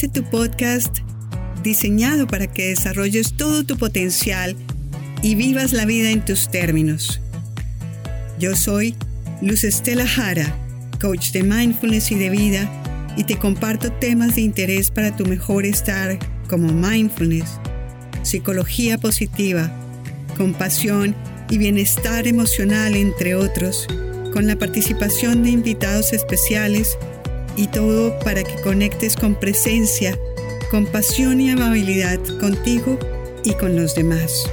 este tu podcast diseñado para que desarrolles todo tu potencial y vivas la vida en tus términos. Yo soy Luz Estela Jara, coach de mindfulness y de vida, y te comparto temas de interés para tu mejor estar como mindfulness, psicología positiva, compasión y bienestar emocional, entre otros, con la participación de invitados especiales y todo para que conectes con presencia, compasión y amabilidad contigo y con los demás.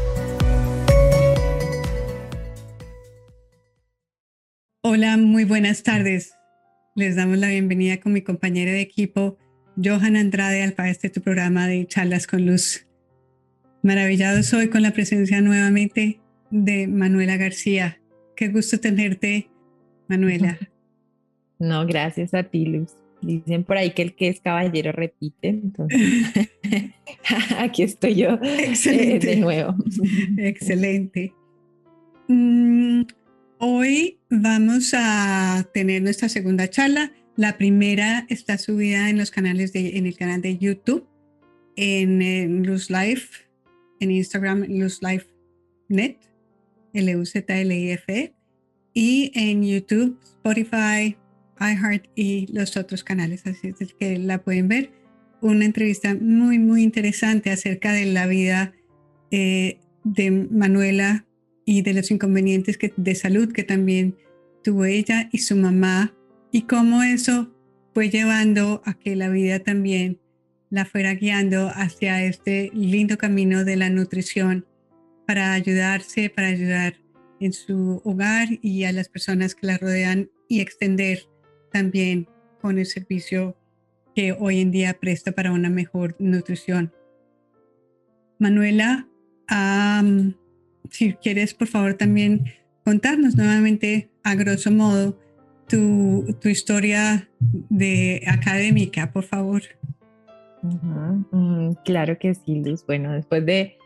Hola, muy buenas tardes. Les damos la bienvenida con mi compañera de equipo, Johan Andrade, al para este tu programa de Charlas con Luz. Maravillado soy con la presencia nuevamente de Manuela García. Qué gusto tenerte, Manuela. No, gracias a ti, Luz. Dicen por ahí que el que es caballero repite, entonces aquí estoy yo eh, de nuevo. Excelente. Mm, hoy vamos a tener nuestra segunda charla. La primera está subida en los canales de, en el canal de YouTube, en, en Luz Life, en Instagram, Luz Life Net, L-U-Z-L-I-F-E, y en YouTube, Spotify, iHeart y los otros canales, así es que la pueden ver. Una entrevista muy, muy interesante acerca de la vida eh, de Manuela y de los inconvenientes que, de salud que también tuvo ella y su mamá y cómo eso fue llevando a que la vida también la fuera guiando hacia este lindo camino de la nutrición para ayudarse, para ayudar en su hogar y a las personas que la rodean y extender también con el servicio que hoy en día presta para una mejor nutrición. Manuela, si quieres, por favor, también contarnos nuevamente, a grosso modo, tu, tu historia de académica, por favor. Mm, claro que sí, Luz. Bueno, después de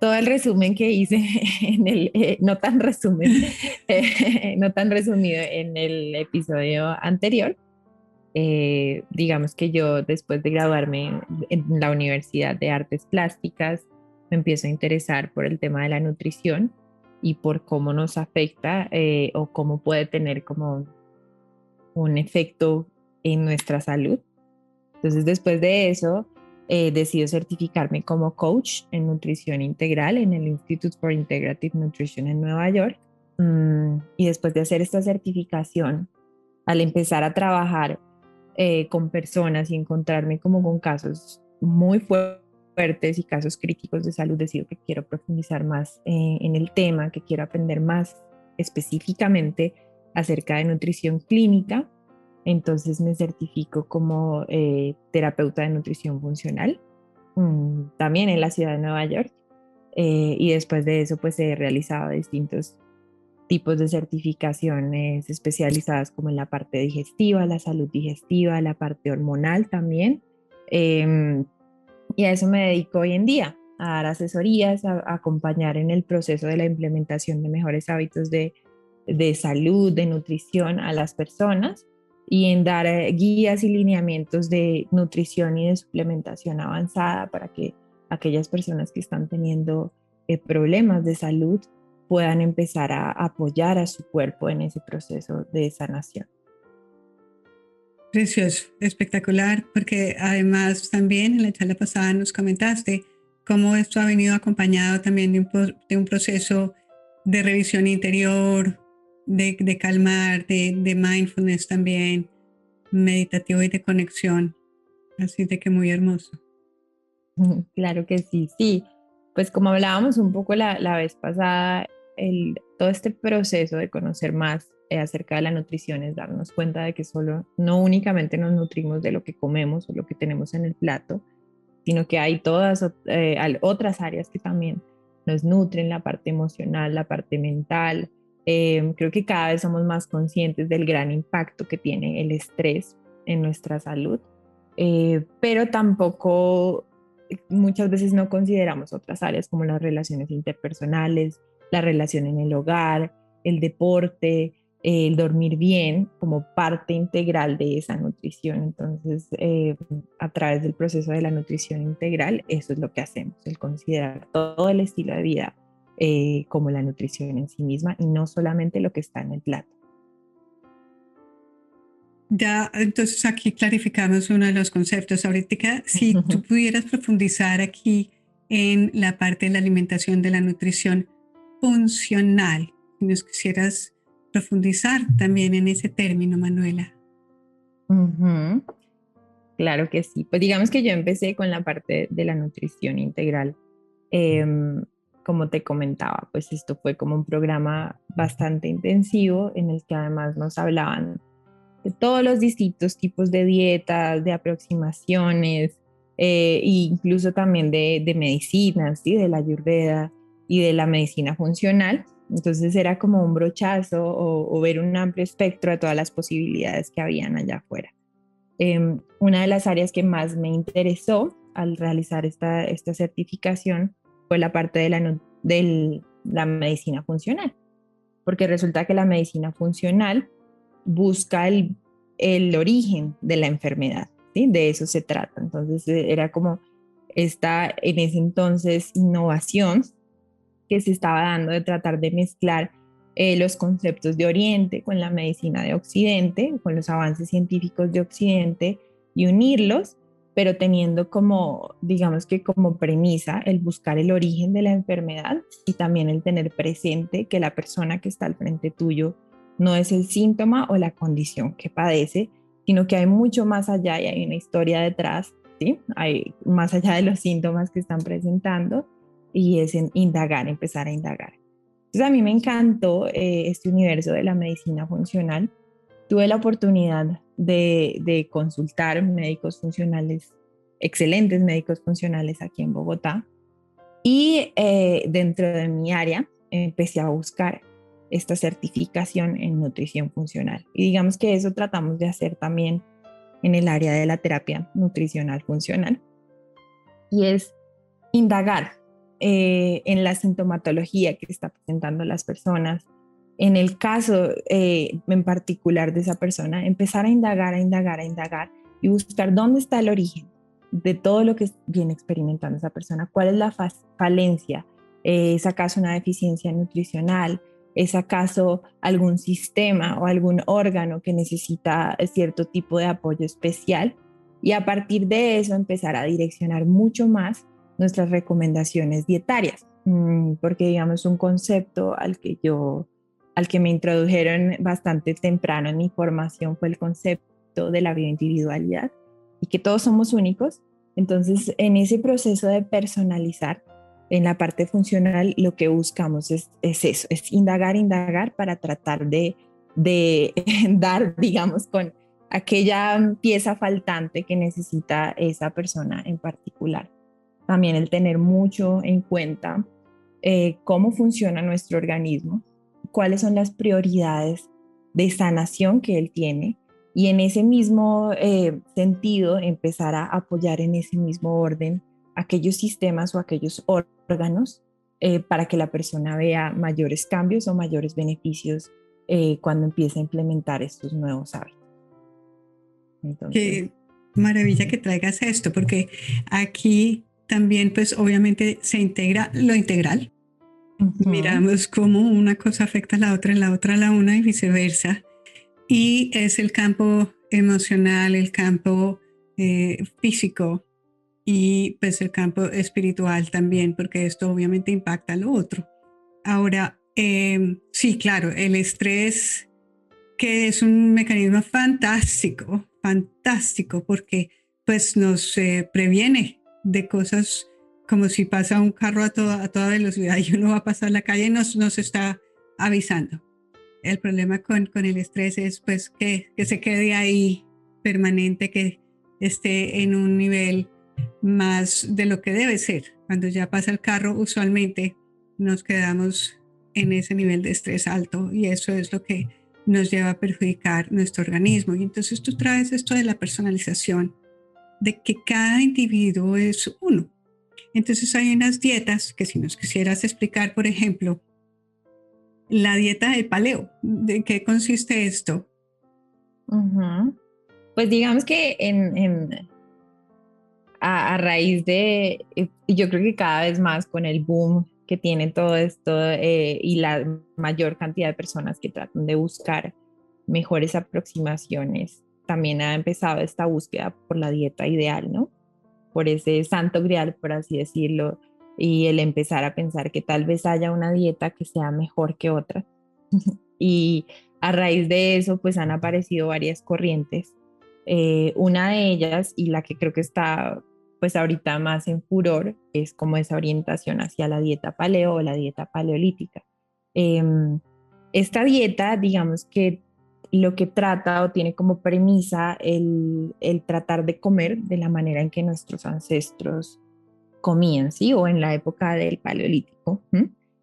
todo el resumen que hice en el, eh, no tan resumen, eh, no tan resumido en el episodio anterior, eh, digamos que yo después de graduarme en la Universidad de Artes Plásticas, me empiezo a interesar por el tema de la nutrición y por cómo nos afecta o cómo puede tener como un efecto en nuestra salud. Entonces después de eso, eh, decido certificarme como coach en nutrición integral en el Institute for Integrative Nutrition en Nueva York. Mm, y después de hacer esta certificación, al empezar a trabajar eh, con personas y encontrarme como con casos muy fuertes y casos críticos de salud, decido que quiero profundizar más eh, en el tema, que quiero aprender más específicamente acerca de nutrición clínica entonces me certifico como eh, terapeuta de nutrición funcional, mm, también en la ciudad de Nueva York. Eh, y después de eso, pues he realizado distintos tipos de certificaciones especializadas como en la parte digestiva, la salud digestiva, la parte hormonal también. Em, y a eso me dedico hoy en día, a dar asesorías, a, acompañar en el proceso de la implementación de mejores hábitos de, de salud, de nutrición a las personas y en dar eh, guías y lineamientos de nutrición y de suplementación avanzada para que aquellas personas que están teniendo eh, problemas de salud puedan empezar a apoyar a su cuerpo en ese proceso de sanación. Precioso, espectacular, porque además también en la charla pasada nos comentaste cómo esto ha venido acompañado también de un, de un proceso de revisión interior, de, calmar, de, mindfulness también, meditativo y de conexión. Así de que muy hermoso. Claro que sí, sí. Pues como hablábamos un poco la, la vez pasada, el, todo este proceso de conocer más eh, acerca de la nutrición es darnos cuenta de que solo, no únicamente nos nutrimos de lo que comemos o lo que tenemos en el plato, sino que hay todas eh, otras áreas que también nos nutren, la parte emocional, la parte mental, Em, creo que cada vez somos más conscientes del gran impacto que tiene el estrés en nuestra salud, eh, pero tampoco muchas veces no consideramos otras áreas como las relaciones interpersonales, la relación en el hogar, el deporte, el dormir bien como parte integral de esa nutrición. Entonces, eh, a través del proceso de la nutrición integral, eso es lo que hacemos, el considerar todo el estilo de vida eh, como la nutrición en sí misma y no solamente lo que está en el plato. Ya, entonces aquí clarificamos uno de los conceptos. Ahorita, si tú pudieras profundizar aquí en la parte de la alimentación, de la nutrición funcional, si nos quisieras profundizar también en ese término, Manuela. Claro que sí. Pues digamos que yo empecé con la parte de la nutrición integral. Em, como te comentaba, pues esto fue como un programa bastante intensivo en el que además nos hablaban de todos los distintos tipos de dietas, de aproximaciones, eh, e incluso también de, de medicinas, ¿sí? de la ayurveda y de la medicina funcional. Entonces era como un brochazo o, ver un amplio espectro de todas las posibilidades que habían allá afuera. Em, una de las áreas que más me interesó al realizar esta, esta certificación fue la parte de la, de la medicina funcional, porque resulta que la medicina funcional busca el, el origen de la enfermedad, ¿sí? de eso se trata. Entonces era como esta en ese entonces innovación que se estaba dando de tratar de mezclar eh, los conceptos de Oriente con la medicina de Occidente, con los avances científicos de Occidente y unirlos, pero teniendo como, digamos que como premisa el buscar el origen de la enfermedad y también el tener presente que la persona que está al frente tuyo no es el síntoma o la condición que padece, sino que hay mucho más allá y hay una historia detrás, ¿sí? Hay más allá de los síntomas que están presentando y es en indagar, empezar a indagar. Entonces a mí me encantó eh, este universo de la medicina funcional. Tuve la oportunidad de, consultar médicos funcionales, excelentes médicos funcionales aquí en Bogotá. Y eh, dentro de mi área empecé a buscar esta certificación en nutrición funcional. Y digamos que eso tratamos de hacer también en el área de la terapia nutricional funcional. Y es indagar eh, en la sintomatología que está presentando las personas. En el caso eh, en particular de esa persona, empezar a indagar, a indagar, a indagar y buscar dónde está el origen de todo lo que viene experimentando esa persona, cuál es la falencia, eh, es acaso una deficiencia nutricional, es acaso algún sistema o algún órgano que necesita cierto tipo de apoyo especial y a partir de eso empezar a direccionar mucho más nuestras recomendaciones dietarias, mm, porque digamos un concepto al que yo, al que me introdujeron bastante temprano en mi formación fue el concepto de la bioindividualidad y que todos somos únicos. Entonces, en ese proceso de personalizar, en la parte funcional, lo que buscamos es, es eso, es indagar, indagar para tratar de, de dar, digamos, con aquella pieza faltante que necesita esa persona en particular. También el tener mucho en cuenta eh, cómo funciona nuestro organismo, cuáles son las prioridades de sanación que él tiene y en ese mismo eh, sentido empezar a apoyar en ese mismo orden aquellos sistemas o aquellos órganos eh, para que la persona vea mayores cambios o mayores beneficios cuando empiece a implementar estos nuevos hábitos. Qué maravilla que traigas esto, porque aquí también pues obviamente se integra lo integral. Miramos cómo una cosa afecta a la otra, la otra a la una y viceversa. Y es el campo emocional, el campo eh, físico y pues el campo espiritual también, porque esto obviamente impacta a lo otro. Ahora, em, sí, claro, el estrés, que es un mecanismo fantástico, fantástico, porque pues nos eh, previene de cosas como si pasa un carro a toda, a toda velocidad y uno va a pasar la calle nos, nos está avisando. El problema con, con el estrés es pues que, que se quede ahí permanente, que esté en un nivel más de lo que debe ser. Cuando ya pasa el carro, usualmente nos quedamos en ese nivel de estrés alto y eso es lo que nos lleva a perjudicar nuestro organismo. Y entonces tú traes esto de la personalización de que cada individuo es uno. Entonces hay unas dietas que si nos quisieras explicar, por ejemplo, la dieta del paleo. ¿De qué consiste esto? Pues digamos que en, a, raíz de, yo creo que cada vez más con el boom que tiene todo esto eh, y la mayor cantidad de personas que tratan de buscar mejores aproximaciones, también ha empezado esta búsqueda por la dieta ideal, ¿no? Por ese santo grial, por así decirlo, y el empezar a pensar que tal vez haya una dieta que sea mejor que otra. y a raíz de eso, pues han aparecido varias corrientes. Eh, una de ellas, y la que creo que está pues ahorita más en furor, es como esa orientación hacia la dieta paleo o la dieta paleolítica. Em, esta dieta, digamos que lo que trata o tiene como premisa el, el, tratar de comer de la manera en que nuestros ancestros comían, ¿sí? O en la época del paleolítico.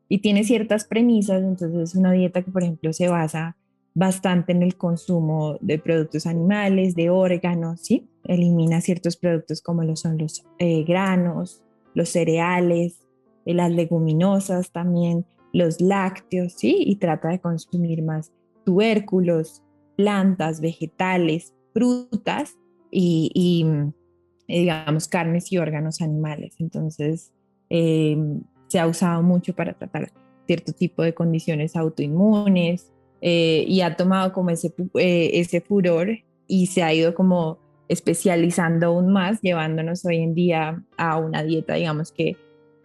Y tiene ciertas premisas, entonces es una dieta que, por ejemplo, se basa bastante en el consumo de productos animales, de órganos, ¿sí? Elimina ciertos productos como lo son los eh, granos, los cereales, eh, las leguminosas también, los lácteos, ¿sí? Y trata de consumir más tubérculos, plantas, vegetales, frutas y, eh, digamos, carnes y órganos animales. Entonces, se ha usado mucho para tratar cierto tipo de condiciones autoinmunes, eh, y ha tomado como ese, eh, ese furor y se ha ido como especializando aún más, llevándonos hoy en día a una dieta, digamos que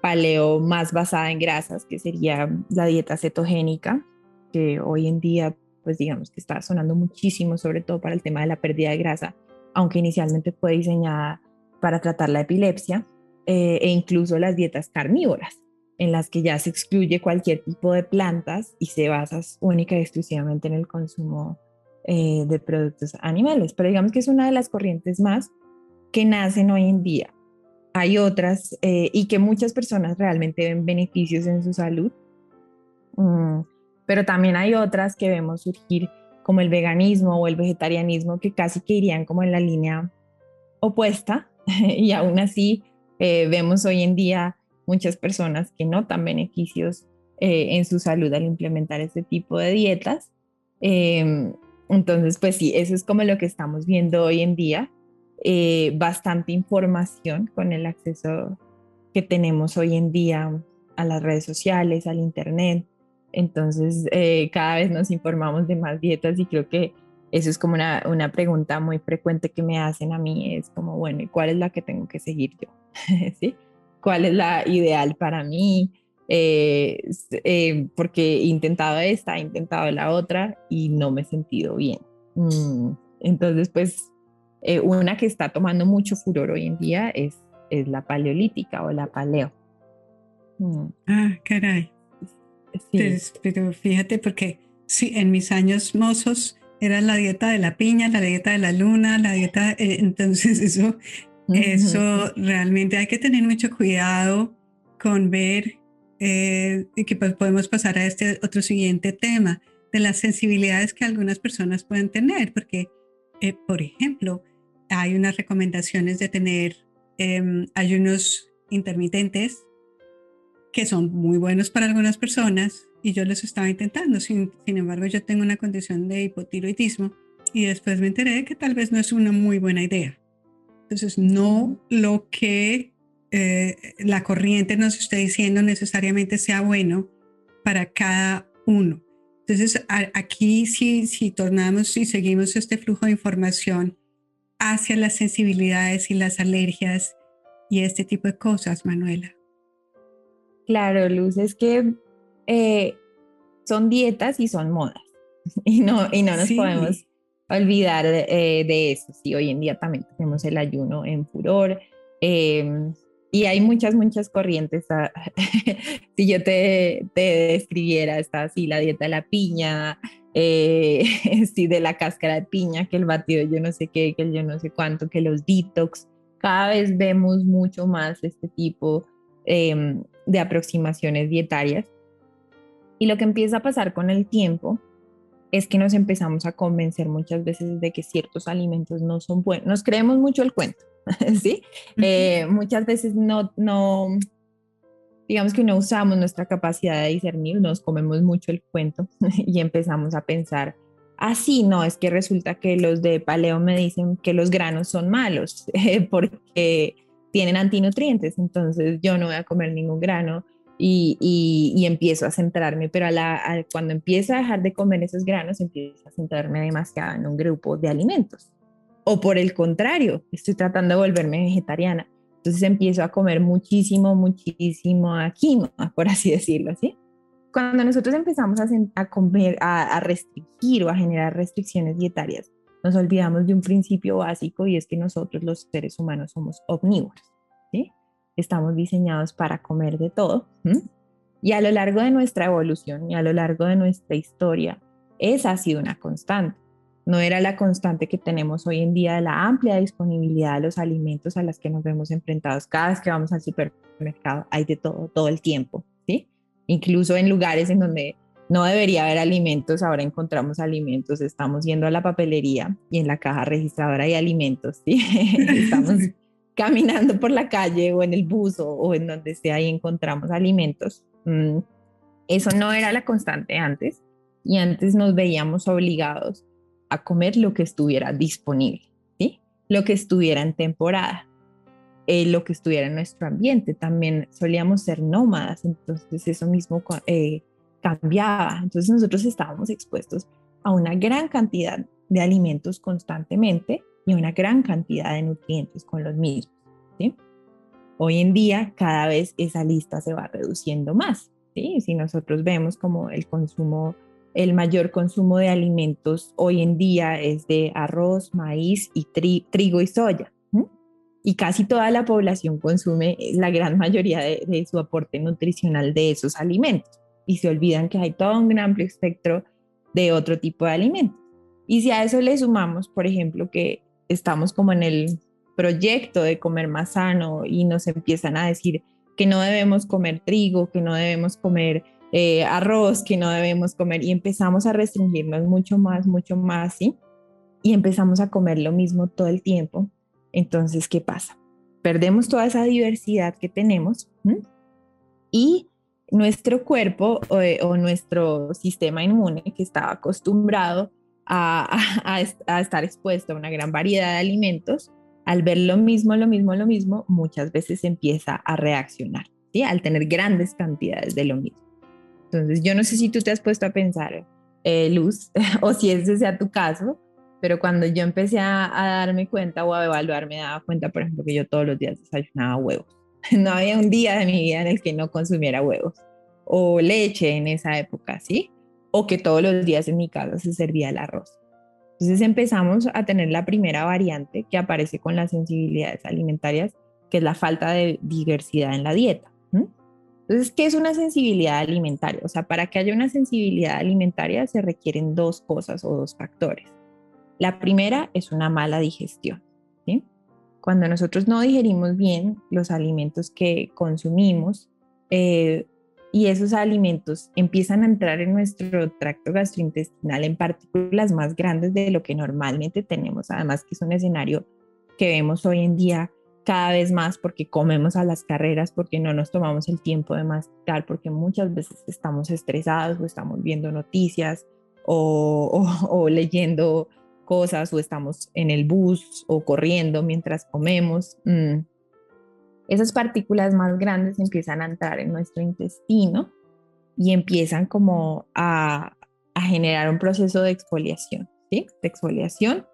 paleo más basada en grasas, que sería la dieta cetogénica, que hoy en día, pues digamos que está sonando muchísimo, sobre todo para el tema de la pérdida de grasa, aunque inicialmente fue diseñada para tratar la epilepsia, eh, e incluso las dietas carnívoras, en las que ya se excluye cualquier tipo de plantas y se basa única y exclusivamente en el consumo eh, de productos animales. Pero digamos que es una de las corrientes más que nacen hoy en día. Hay otras eh, y que muchas personas realmente ven beneficios en su salud, mm, pero también hay otras que vemos surgir como el veganismo o el vegetarianismo que casi que irían como en la línea opuesta y aún así eh, vemos hoy en día muchas personas que notan beneficios eh, en su salud al implementar este tipo de dietas. Em, entonces, pues sí, eso es como lo que estamos viendo hoy en día. Eh, bastante información con el acceso que tenemos hoy en día a las redes sociales, al Internet. Entonces, eh, cada vez nos informamos de más dietas y creo que eso es como una, una, pregunta muy frecuente que me hacen a mí, es como, bueno, ¿y cuál es la que tengo que seguir yo? ¿Sí? cuál es la ideal para mí, eh, eh, porque he intentado esta, he intentado la otra y no me he sentido bien. Mm, entonces, pues, eh, una que está tomando mucho furor hoy en día es, es la paleolítica o la paleo. Mm. Ah, caray. Sí. Pero fíjate, porque sí, en mis años mozos era la dieta de la piña, la dieta de la luna, la dieta, entonces eso eso realmente hay que tener mucho cuidado con ver eh, y que pues podemos pasar a este otro siguiente tema de las sensibilidades que algunas personas pueden tener, porque, eh, por ejemplo, hay unas recomendaciones de tener em, ayunos intermitentes que son muy buenos para algunas personas y yo los estaba intentando. Sin, sin embargo, yo tengo una condición de hipotiroidismo y después me enteré que tal vez no es una muy buena idea. Entonces, no lo que eh, la corriente nos esté diciendo necesariamente sea bueno para cada uno. Entonces, aquí si, si tornamos y seguimos este flujo de información hacia las sensibilidades y las alergias y este tipo de cosas, Manuela. Claro, Luz, es que eh, son dietas y son modas y no, y no nos podemos olvidar eh, de eso. Sí, hoy en día también tenemos el ayuno en furor. Em, y hay muchas, muchas corrientes. Ah, si yo te, te, describiera, está así la dieta de la piña, eh, sí, de la cáscara de piña, que el batido yo no sé qué, que el yo no sé cuánto, que los detox. Cada vez vemos mucho más este tipo em, de aproximaciones dietarias. Y lo que empieza a pasar con el tiempo es que nos empezamos a convencer muchas veces de que ciertos alimentos no son buenos. Nos creemos mucho el cuento, ¿sí? Eh, muchas veces no, no, digamos que no usamos nuestra capacidad de discernir, nos comemos mucho el cuento y empezamos a pensar, así ah, no, es que resulta que los de paleo me dicen que los granos son malos porque tienen antinutrientes, entonces yo no voy a comer ningún grano y, empiezo a centrarme, pero a cuando empiezo a dejar de comer esos granos, empiezo a centrarme demasiado en un grupo de alimentos. O por el contrario, estoy tratando de volverme vegetariana. Entonces empiezo a comer muchísimo, muchísimo quinoa, por así decirlo, ¿sí? Cuando nosotros empezamos a, a comer, a, a restringir o a generar restricciones dietarias, nos olvidamos de un principio básico y es que nosotros los seres humanos somos omnívoros, ¿sí? Estamos diseñados para comer de todo. Y a lo largo de nuestra evolución y a lo largo de nuestra historia, esa ha sido una constante no era la constante que tenemos hoy en día de la amplia disponibilidad de los alimentos a las que nos vemos enfrentados. Cada vez que vamos al supermercado hay de todo, todo el tiempo, ¿sí? Incluso en lugares en donde no debería haber alimentos, ahora encontramos alimentos, estamos yendo a la papelería y en la caja registradora hay alimentos, ¿sí? estamos caminando por la calle o en el bus o, en donde sea y encontramos alimentos. Mm, eso no era la constante antes y antes nos veíamos obligados a comer lo que estuviera disponible, ¿sí? lo que estuviera en temporada, eh, lo que estuviera en nuestro ambiente. También solíamos ser nómadas, entonces eso mismo eh, cambiaba. Entonces nosotros estábamos expuestos a una gran cantidad de alimentos constantemente y a una gran cantidad de nutrientes con los mismos. Hoy en día cada vez esa lista se va reduciendo más. ¿sí? Si nosotros vemos como el consumo el mayor consumo de alimentos hoy en día es de arroz, maíz y trigo y soya. Y casi toda la población consume la gran mayoría de, su aporte nutricional de esos alimentos. Y se olvidan que hay todo un amplio espectro de otro tipo de alimentos. Y si a eso le sumamos, por ejemplo, que estamos como en el proyecto de comer más sano y nos empiezan a decir que no debemos comer trigo, que no debemos comer eh, arroz que no debemos comer y empezamos a restringirnos mucho más, mucho más, ¿sí? Y empezamos a comer lo mismo todo el tiempo. Entonces, ¿qué pasa? Perdemos toda esa diversidad que tenemos y nuestro cuerpo eh, o, nuestro sistema inmune que estaba acostumbrado a, estar expuesto a una gran variedad de alimentos, al ver lo mismo, lo mismo, lo mismo, muchas veces empieza a reaccionar, ¿sí? Al tener grandes cantidades de lo mismo. Entonces, yo no sé si tú te has puesto a pensar, eh, Luz, o si ese sea tu caso, pero cuando yo empecé a, darme cuenta o a evaluar, me daba cuenta, por ejemplo, que yo todos los días desayunaba huevos. No había un día de mi vida en el que no consumiera huevos o leche en esa época, ¿sí? O que todos los días en mi casa se servía el arroz. Entonces empezamos a tener la primera variante que aparece con las sensibilidades alimentarias, que es la falta de diversidad en la dieta. Entonces, ¿qué es una sensibilidad alimentaria? O sea, para que haya una sensibilidad alimentaria se requieren dos cosas o dos factores. La primera es una mala digestión. Cuando nosotros no digerimos bien los alimentos que consumimos eh, y esos alimentos empiezan a entrar en nuestro tracto gastrointestinal en partículas más grandes de lo que normalmente tenemos, además que es un escenario que vemos hoy en día cada vez más porque comemos a las carreras, porque no nos tomamos el tiempo de masticar, porque muchas veces estamos estresados o estamos viendo noticias o, leyendo cosas o estamos en el bus o corriendo mientras comemos. Mm. Esas partículas más grandes empiezan a entrar en nuestro intestino y empiezan como a, a generar un proceso de exfoliación, ¿sí? De exfoliación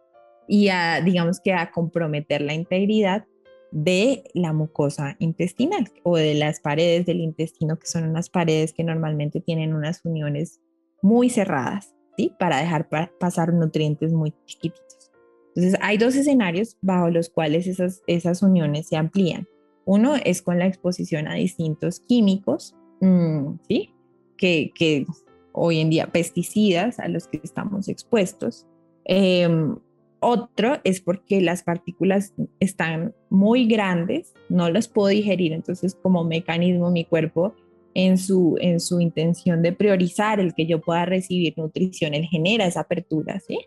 y a, digamos que a comprometer la integridad de la mucosa intestinal o de las paredes del intestino, que son unas paredes que normalmente tienen unas uniones muy cerradas, Para dejar pasar nutrientes muy chiquititos. Entonces, hay dos escenarios bajo los cuales esas, esas uniones se amplían. Uno es con la exposición a distintos químicos, mm, ¿sí? Que, que hoy en día pesticidas a los que estamos expuestos. Em, otro es porque las partículas están muy grandes, no las puedo digerir, entonces como mecanismo mi cuerpo en su, en su intención de priorizar el que yo pueda recibir nutrición, él genera esa apertura, ¿sí?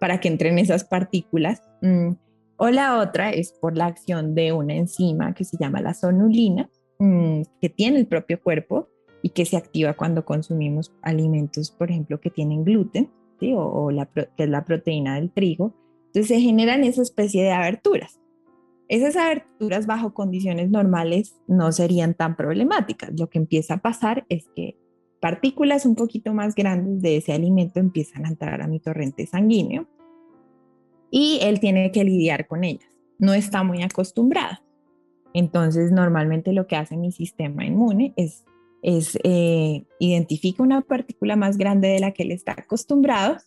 Para que entren esas partículas. Mm. O la otra es por la acción de una enzima que se llama la sonulina, mm, que tiene el propio cuerpo y que se activa cuando consumimos alimentos, por ejemplo, que tienen gluten, ¿sí? o, la, que es la proteína del trigo. Entonces se generan esa especie de aberturas. Esas aberturas bajo condiciones normales no serían tan problemáticas. Lo que empieza a pasar es que partículas un poquito más grandes de ese alimento empiezan a entrar a mi torrente sanguíneo y él tiene que lidiar con ellas. No está muy acostumbrado. Entonces, normalmente lo que hace mi sistema inmune es, es eh, identifica una partícula más grande de la que él está acostumbrado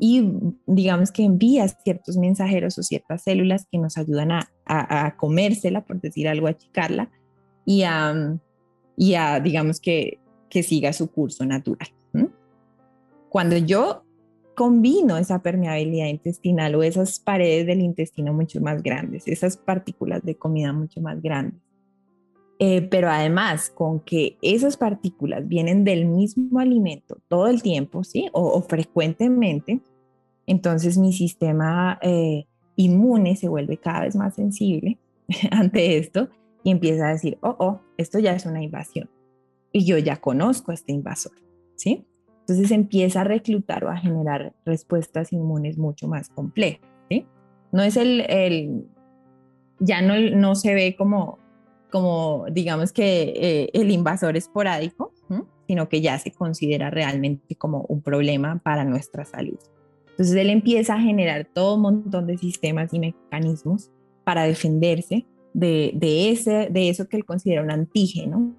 y digamos que envía ciertos mensajeros o ciertas células que nos ayudan a, a, comérsela, por decir algo, a achicarla y a, y a digamos que, que siga su curso natural. Cuando yo combino esa permeabilidad intestinal o esas paredes del intestino mucho más grandes, esas partículas de comida mucho más grandes. Eh, pero además, con que esas partículas vienen del mismo alimento todo el tiempo, ¿sí? O, frecuentemente, entonces mi sistema eh, inmune se vuelve cada vez más sensible ante esto y empieza a decir, oh, oh, esto ya es una invasión. Y yo ya conozco a este invasor, ¿sí? Entonces empieza a reclutar o a generar respuestas inmunes mucho más complejas. No es el, el ya no, no se ve como, como digamos que eh, el invasor esporádico, sino que ya se considera realmente como un problema para nuestra salud. Entonces él empieza a generar todo un montón de sistemas y mecanismos para defenderse de, ese, de eso que él considera un antígeno,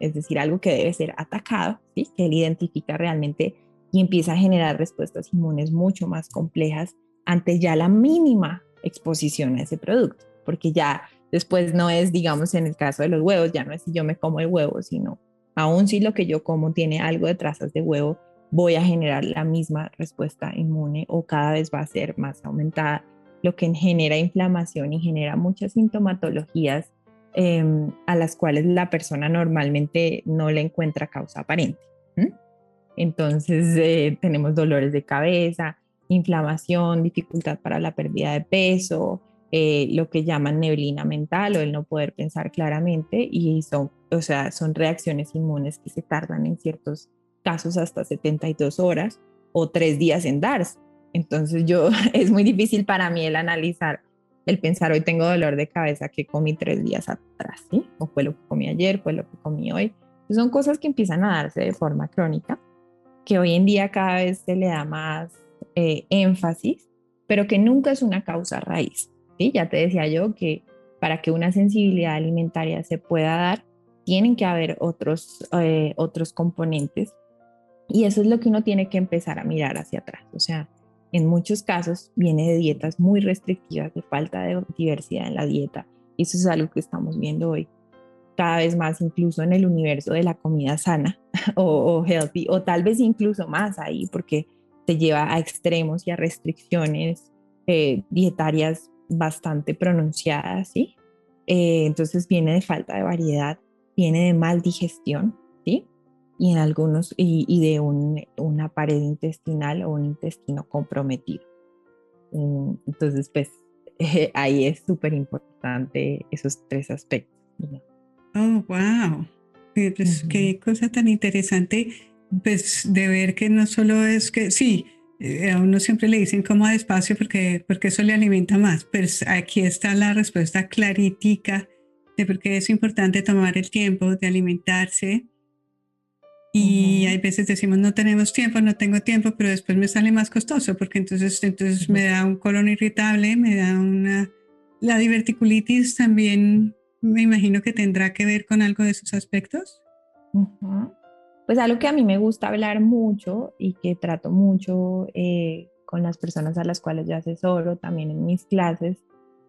es decir, algo que debe ser atacado, ¿sí? que él identifica realmente y empieza a generar respuestas inmunes mucho más complejas ante ya la mínima exposición a ese producto, porque ya después no es, digamos, en el caso de los huevos, ya no es si yo me como el huevo, sino aún si lo que yo como tiene algo de trazas de huevo, voy a generar la misma respuesta inmune o cada vez va a ser más aumentada lo que genera inflamación y genera muchas sintomatologías em, a las cuales la persona normalmente no le encuentra causa aparente. Entonces eh, tenemos dolores de cabeza, inflamación, dificultad para la pérdida de peso, eh, lo que llaman neblina mental o el no poder pensar claramente y son, o sea, son reacciones inmunes que se tardan en ciertos casos hasta 72 horas o tres días en darse. Entonces yo, es muy difícil para mí el analizar, el pensar, hoy tengo dolor de cabeza que comí tres días atrás, ¿sí? O fue lo que comí ayer, fue lo que comí hoy. son cosas que empiezan a darse de forma crónica, que hoy en día cada vez se le da más eh, énfasis, pero que nunca es una causa raíz, ¿sí? Ya te decía yo que para que una sensibilidad alimentaria se pueda dar, tienen que haber otros, eh, otros componentes y eso es lo que uno tiene que empezar a mirar hacia atrás. O sea, en muchos casos viene de dietas muy restrictivas, de falta de diversidad en la dieta. Y eso es algo que estamos viendo hoy cada vez más, incluso en el universo de la comida sana o, healthy, o tal vez incluso más ahí, porque se lleva a extremos y a restricciones eh, dietarias bastante pronunciadas, ¿sí? Eh, entonces viene de falta de variedad, viene de mal digestión, ¿sí? Y en algunos y, de una pared intestinal o un intestino comprometido. Mm, entonces, pues ahí es súper importante esos tres aspectos. Oh, wow. Pues, Qué cosa tan interesante, pues de ver que no solo es que, sí, eh, a uno siempre le dicen coma despacio porque, porque eso le alimenta más, pero aquí está la respuesta clarítica de por qué es importante tomar el tiempo de alimentarse, y hay veces decimos, no tenemos tiempo, no tengo tiempo, pero después me sale más costoso porque entonces, entonces me da un colon irritable, me da una... La diverticulitis también me imagino que tendrá que ver con algo de esos aspectos. Pues algo que a mí me gusta hablar mucho y que trato mucho eh, con las personas a las cuales yo asesoro también en mis clases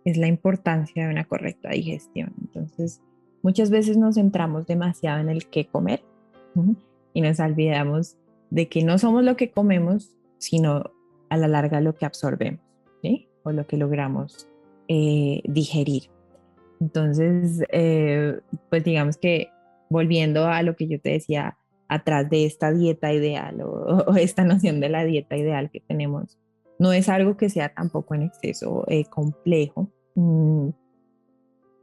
es la importancia de una correcta digestión. Entonces, muchas veces nos centramos demasiado en el qué comer y nos olvidamos de que no somos lo que comemos, sino a la larga lo que absorbemos. O lo que logramos eh, digerir. Entonces, eh, pues digamos que volviendo a lo que yo te decía atrás de esta dieta ideal o, esta noción de la dieta ideal que tenemos, no es algo que sea tampoco en exceso eh, complejo.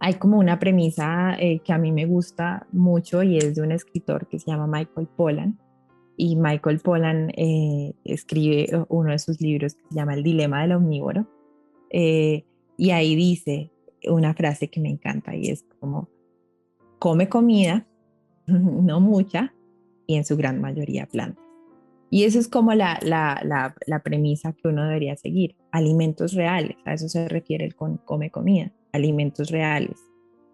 Hay como una premisa eh, que a mí me gusta mucho y es de un escritor que se llama Michael Pollan. Y Michael Pollan eh, escribe uno de sus libros que se llama El dilema del omnívoro. Eh, y ahí dice una frase que me encanta y es como, come comida, no mucha, y en su gran mayoría plantas. Y eso es como la, la, la, la, premisa que uno debería seguir. Alimentos reales, a eso se refiere el con, come comida, alimentos reales.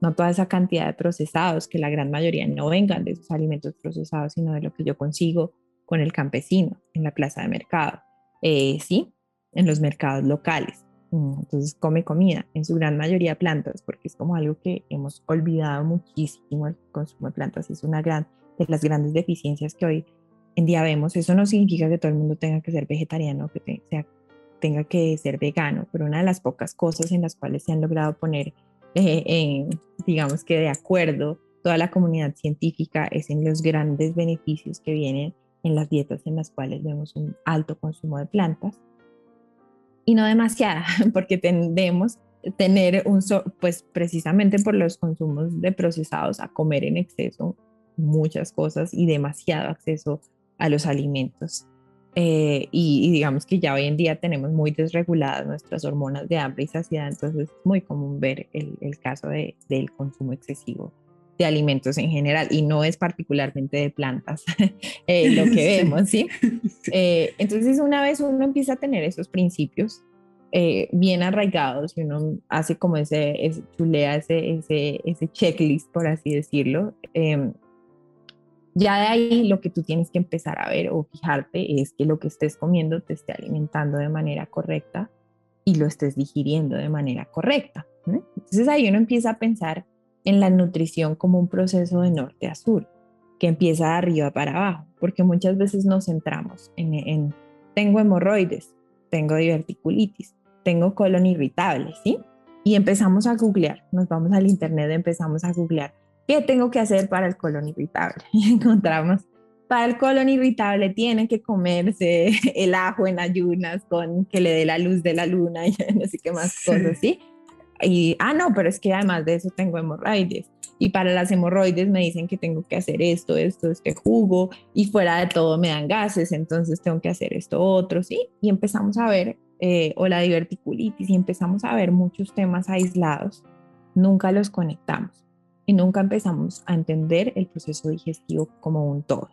No toda esa cantidad de procesados, que la gran mayoría no vengan de esos alimentos procesados, sino de lo que yo consigo con el campesino en la plaza de mercado. Eh, sí, en los mercados locales. Mm, entonces come comida, en su gran mayoría plantas, porque es como algo que hemos olvidado muchísimo, el consumo de plantas es una gran, de las grandes deficiencias que hoy en día vemos. Eso no significa que todo el mundo tenga que ser vegetariano, que sea, tenga que ser vegano, pero una de las pocas cosas en las cuales se han logrado poner, eh, en, digamos que de acuerdo, toda la comunidad científica es en los grandes beneficios que vienen en las dietas en las cuales vemos un alto consumo de plantas y no demasiada, porque tendemos tener un, pues precisamente por los consumos de procesados a comer en exceso muchas cosas y demasiado acceso a los alimentos. Eh, y, digamos que ya hoy en día tenemos muy desreguladas nuestras hormonas de hambre y saciedad, entonces es muy común ver el, el caso de, del consumo excesivo de alimentos en general y no es particularmente de plantas eh, lo que vemos, ¿sí? Eh, entonces una vez uno empieza a tener esos principios eh, bien arraigados y uno hace como ese, ese chulea, ese, ese, ese, checklist, por así decirlo, em, ya de ahí lo que tú tienes que empezar a ver o fijarte es que lo que estés comiendo te esté alimentando de manera correcta y lo estés digiriendo de manera correcta. Entonces ahí uno empieza a pensar en la nutrición como un proceso de norte a sur, que empieza de arriba para abajo, porque muchas veces nos centramos en, tengo hemorroides, tengo diverticulitis, tengo colon irritable, ¿sí? Y empezamos a googlear, nos vamos al internet, empezamos a googlear, ¿qué tengo que hacer para el colon irritable? Y encontramos, para el colon irritable tiene que comerse el ajo en ayunas con que le dé la luz de la luna y no sé qué más cosas, ¿sí? Y, ah, no, pero es que además de eso tengo hemorroides. Y para las hemorroides me dicen que tengo que hacer esto, esto, este jugo, y fuera de todo me dan gases, entonces tengo que hacer esto otro, ¿sí? Y empezamos a ver, eh, o la diverticulitis, y empezamos a ver muchos temas aislados, nunca los conectamos y nunca empezamos a entender el proceso digestivo como un todo,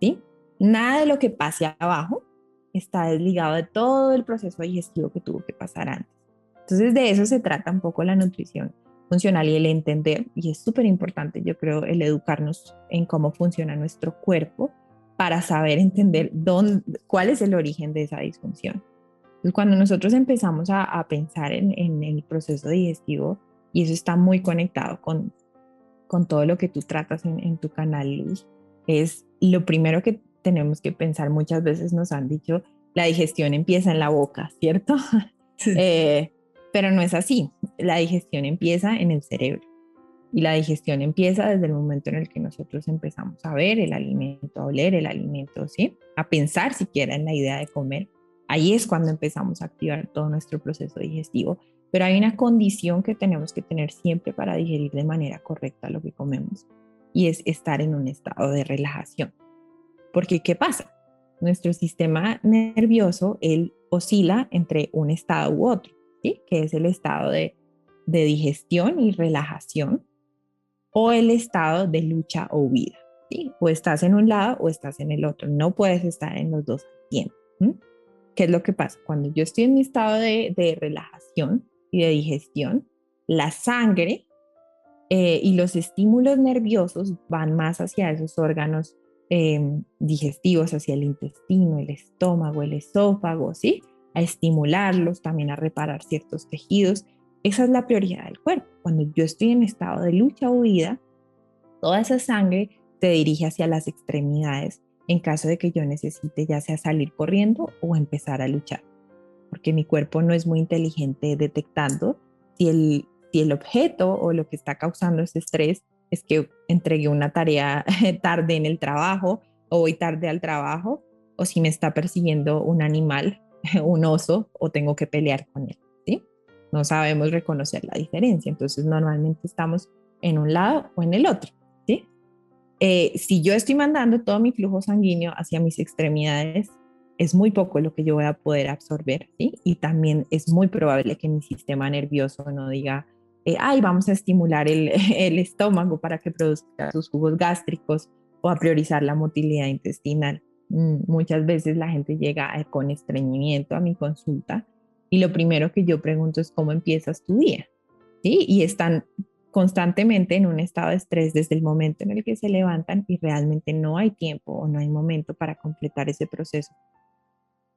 ¿sí? Nada de lo que pase abajo está desligado de todo el proceso digestivo que tuvo que pasar antes. Entonces de eso se trata un poco la nutrición funcional y el entender, y es súper importante yo creo el educarnos en cómo funciona nuestro cuerpo para saber entender dónde, cuál es el origen de esa disfunción. Entonces, cuando nosotros empezamos a, a pensar en, en, el proceso digestivo, y eso está muy conectado con, con todo lo que tú tratas en, en tu canal Luz, es lo primero que tenemos que pensar. Muchas veces nos han dicho, la digestión empieza en la boca, ¿cierto? Sí. Eh, pero no es así. La digestión empieza en el cerebro. Y la digestión empieza desde el momento en el que nosotros empezamos a ver el alimento, a oler el alimento, ¿sí? A pensar siquiera en la idea de comer. Ahí es cuando empezamos a activar todo nuestro proceso digestivo. Pero hay una condición que tenemos que tener siempre para digerir de manera correcta lo que comemos y es estar en un estado de relajación. Porque ¿qué pasa? Nuestro sistema nervioso, él oscila entre un estado u otro que es el estado de, digestión y relajación, o el estado de lucha o huida. ¿sí? O estás en un lado o estás en el otro. No puedes estar en los dos al tiempo. ¿Qué es lo que pasa? Cuando yo estoy en mi estado de, relajación y de digestión, la sangre eh, y los estímulos nerviosos van más hacia esos órganos em, digestivos, hacia el intestino, el estómago, el esófago, ¿sí? a estimularlos, también a reparar ciertos tejidos. Esa es la prioridad del cuerpo. Cuando yo estoy en estado de lucha o huida, toda esa sangre se dirige hacia las extremidades en caso de que yo necesite ya sea salir corriendo o empezar a luchar. Porque mi cuerpo no es muy inteligente detectando si el, si el objeto o lo que está causando ese estrés es que entregué una tarea tarde en el trabajo o voy tarde al trabajo o si me está persiguiendo un animal un oso o tengo que pelear con él. ¿sí? no sabemos reconocer la diferencia. Entonces normalmente estamos en un lado o en el otro. ¿sí? Eh, si yo estoy mandando todo mi flujo sanguíneo hacia mis extremidades, es muy poco lo que yo voy a poder absorber. Y también es muy probable que mi sistema nervioso no diga, eh, ay, vamos a estimular el, estómago para que produzca sus jugos gástricos o a priorizar la motilidad intestinal. Mm, muchas veces la gente llega con estreñimiento a mi consulta y lo primero que yo pregunto es cómo empiezas tu día. Y están constantemente en un estado de estrés desde el momento en el que se levantan y realmente no hay tiempo o no hay momento para completar ese proceso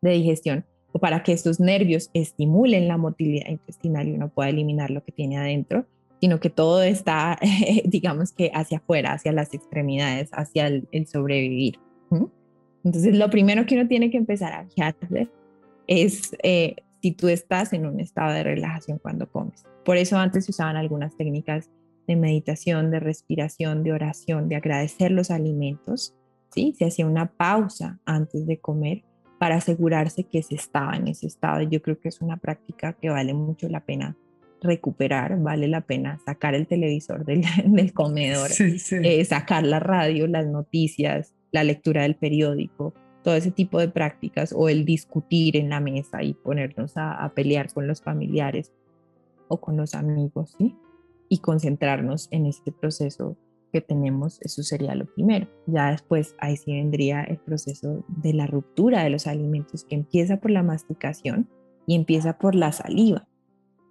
de digestión o para que estos nervios estimulen la motilidad intestinal y uno pueda eliminar lo que tiene adentro, sino que todo está, digamos que hacia afuera, hacia las extremidades, hacia el, sobrevivir. Entonces, lo primero que uno tiene que empezar a fijarse es eh, si tú estás en un estado de relajación cuando comes. Por eso antes se usaban algunas técnicas de meditación, de respiración, de oración, de agradecer los alimentos, ¿sí? Se hacía una pausa antes de comer para asegurarse que se estaba en ese estado. Yo creo que es una práctica que vale mucho la pena recuperar, vale la pena sacar el televisor del, comedor, eh, sacar la radio, las noticias, la lectura del periódico, todo ese tipo de prácticas o el discutir en la mesa y ponernos a, pelear con los familiares o con los amigos, ¿sí? Y concentrarnos en este proceso que tenemos, eso sería lo primero. Ya después ahí sí vendría el proceso de la ruptura de los alimentos que empieza por la masticación y empieza por la saliva.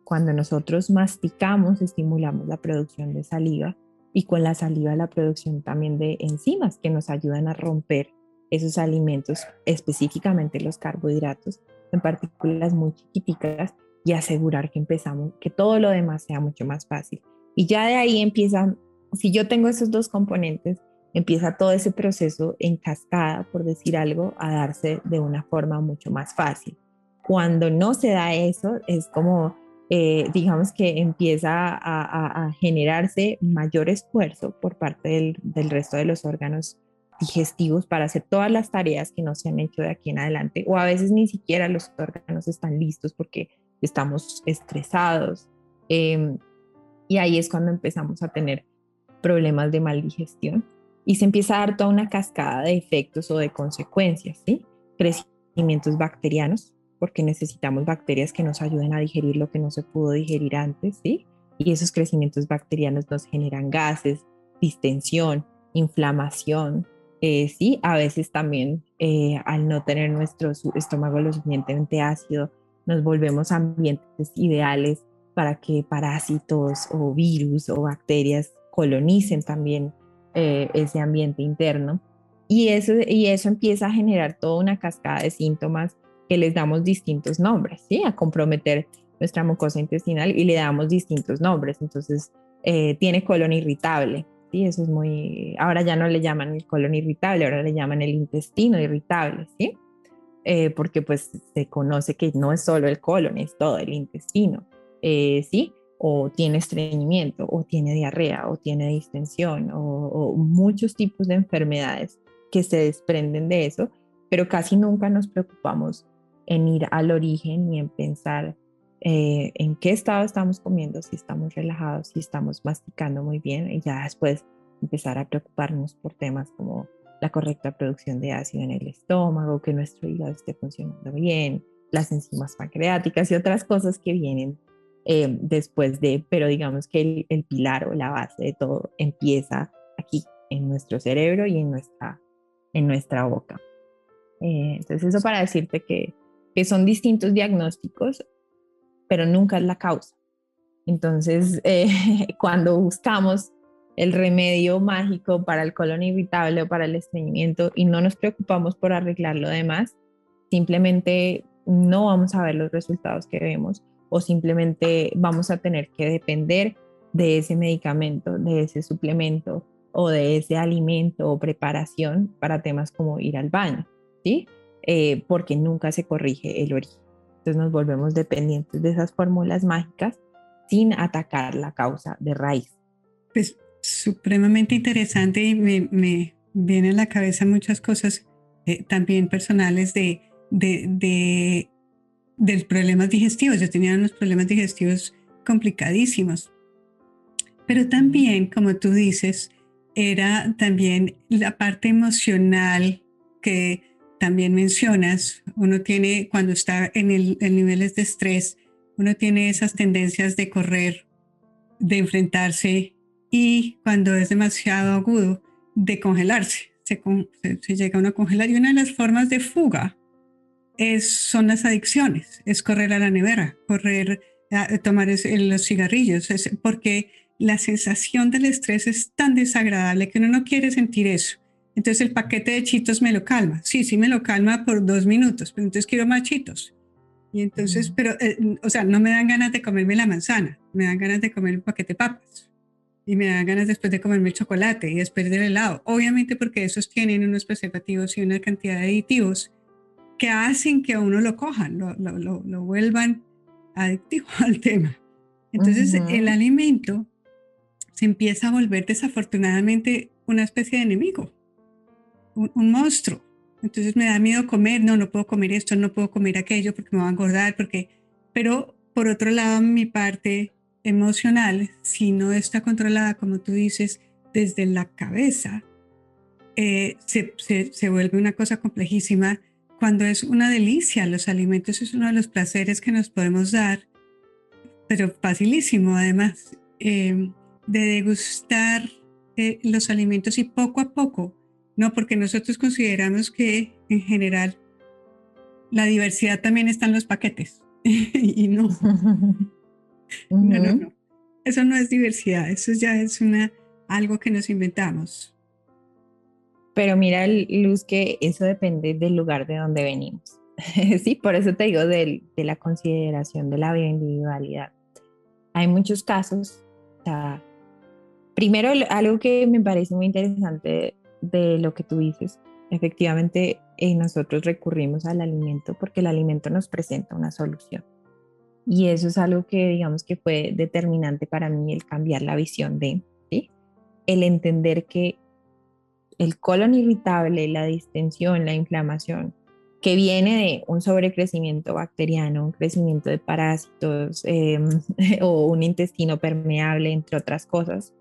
Cuando nosotros masticamos, estimulamos la producción de saliva y con la saliva la producción también de enzimas que nos ayudan a romper esos alimentos, específicamente los carbohidratos, en partículas muy chiquiticas y asegurar que empezamos, que todo lo demás sea mucho más fácil. Y ya de ahí empieza, si yo tengo esos dos componentes, empieza todo ese proceso en cascada, por decir algo, a darse de una forma mucho más fácil. Cuando no se da eso, es como, eh, digamos que empieza a, generarse mayor esfuerzo por parte del, del resto de los órganos digestivos para hacer todas las tareas que no se han hecho de aquí en adelante o a veces ni siquiera los órganos están listos porque estamos estresados em, y ahí es cuando empezamos a tener problemas de mal digestión y se empieza a dar toda una cascada de efectos o de consecuencias, ¿sí? Crecimientos bacterianos, porque necesitamos bacterias que nos ayuden a digerir lo que no se pudo digerir antes, ¿sí? Y esos crecimientos bacterianos nos generan gases, distensión, inflamación, eh, sí, a veces también eh, al no tener nuestro estómago lo suficientemente ácido, nos volvemos ambientes ideales para que parásitos o virus o bacterias colonicen también eh, ese ambiente interno. Y eso, y eso empieza a generar toda una cascada de síntomas que les damos distintos nombres, ¿sí? A comprometer nuestra mucosa intestinal y le damos distintos nombres. Entonces, tiene colon irritable, ¿sí? Eso es muy, ahora ya no le llaman el colon irritable, ahora le llaman el intestino irritable, ¿sí? Eh, porque pues se conoce que no es solo el colon, es todo el intestino, eh, ¿sí? O tiene estreñimiento, o tiene diarrea, o tiene distensión, o, muchos tipos de enfermedades que se desprenden de eso, pero casi nunca nos preocupamos en ir al origen ni en pensar eh, en qué estado estamos comiendo, si estamos relajados, si estamos masticando muy bien y ya después empezar a preocuparnos por temas como la correcta producción de ácido en el estómago, que nuestro hígado esté funcionando bien, las enzimas pancreáticas y otras cosas que vienen eh, después de, pero digamos que el, pilar o la base de todo empieza aquí, en nuestro cerebro y en nuestra, en nuestra boca. Eh, entonces eso para decirte que, son distintos diagnósticos pero nunca es la causa. Entonces, eh, cuando buscamos el remedio mágico para el colon irritable o para el estreñimiento y no nos preocupamos por arreglar lo demás, simplemente no vamos a ver los resultados que vemos o simplemente vamos a tener que depender de ese medicamento, de ese suplemento o de ese alimento o preparación para temas como ir al baño, ¿sí? Eh, porque nunca se corrige el origen. Entonces nos volvemos dependientes de esas fórmulas mágicas sin atacar la causa de raíz. Pues supremamente interesante y me, vienen a la cabeza muchas cosas eh, también personales de, de problemas digestivos. Yo tenía unos problemas digestivos complicadísimos. Pero también, como tú dices, era también la parte emocional que también mencionas. Uno tiene, cuando está en, el, en niveles de estrés, uno tiene esas tendencias de correr, de enfrentarse y cuando es demasiado agudo, de congelarse. Se, se, llega a uno a congelar. Y una de las formas de fuga es, son las adicciones, es correr a la nevera, correr a, tomar los cigarrillos, es porque la sensación del estrés es tan desagradable que uno no quiere sentir eso. Entonces el paquete de chitos me lo calma. Sí, sí me lo calma por dos minutos, pero entonces quiero más chitos. Y entonces, pero, eh, o sea, no me dan ganas de comerme la manzana, me dan ganas de comer un paquete de papas. Y me dan ganas después de comerme el chocolate y después del helado. Obviamente porque esos tienen unos preservativos y una cantidad de aditivos que hacen que a uno lo cojan, lo, lo, lo, vuelvan adictivo al tema. Entonces, el alimento se empieza a volver desafortunadamente una especie de enemigo, un, monstruo. Entonces me da miedo comer, no, no puedo comer esto, no puedo comer aquello porque me va a engordar, porque... Pero por otro lado, mi parte emocional, si no está controlada, como tú dices, desde la cabeza, eh, se, se, se, vuelve una cosa complejísima cuando es una delicia. Los alimentos es uno de los placeres que nos podemos dar, pero facilísimo además. Eh, de degustar eh, los alimentos y poco a poco, ¿no? Porque nosotros consideramos que en general la diversidad también está en los paquetes y no. no, no, no. Eso no es diversidad, eso ya es una, algo que nos inventamos. Pero mira, Luz, que eso depende del lugar de donde venimos. sí, por eso te digo de, la consideración de la individualidad. Hay muchos casos, Primero, algo que me parece muy interesante de lo que tú dices, efectivamente eh, nosotros recurrimos al alimento porque el alimento nos presenta una solución. Y eso es algo que digamos que fue determinante para mí el cambiar la visión de, ¿sí? el entender que el colon irritable, la distensión, la inflamación, que viene de un sobrecrecimiento bacteriano, un crecimiento de parásitos em, o un intestino permeable, entre otras cosas,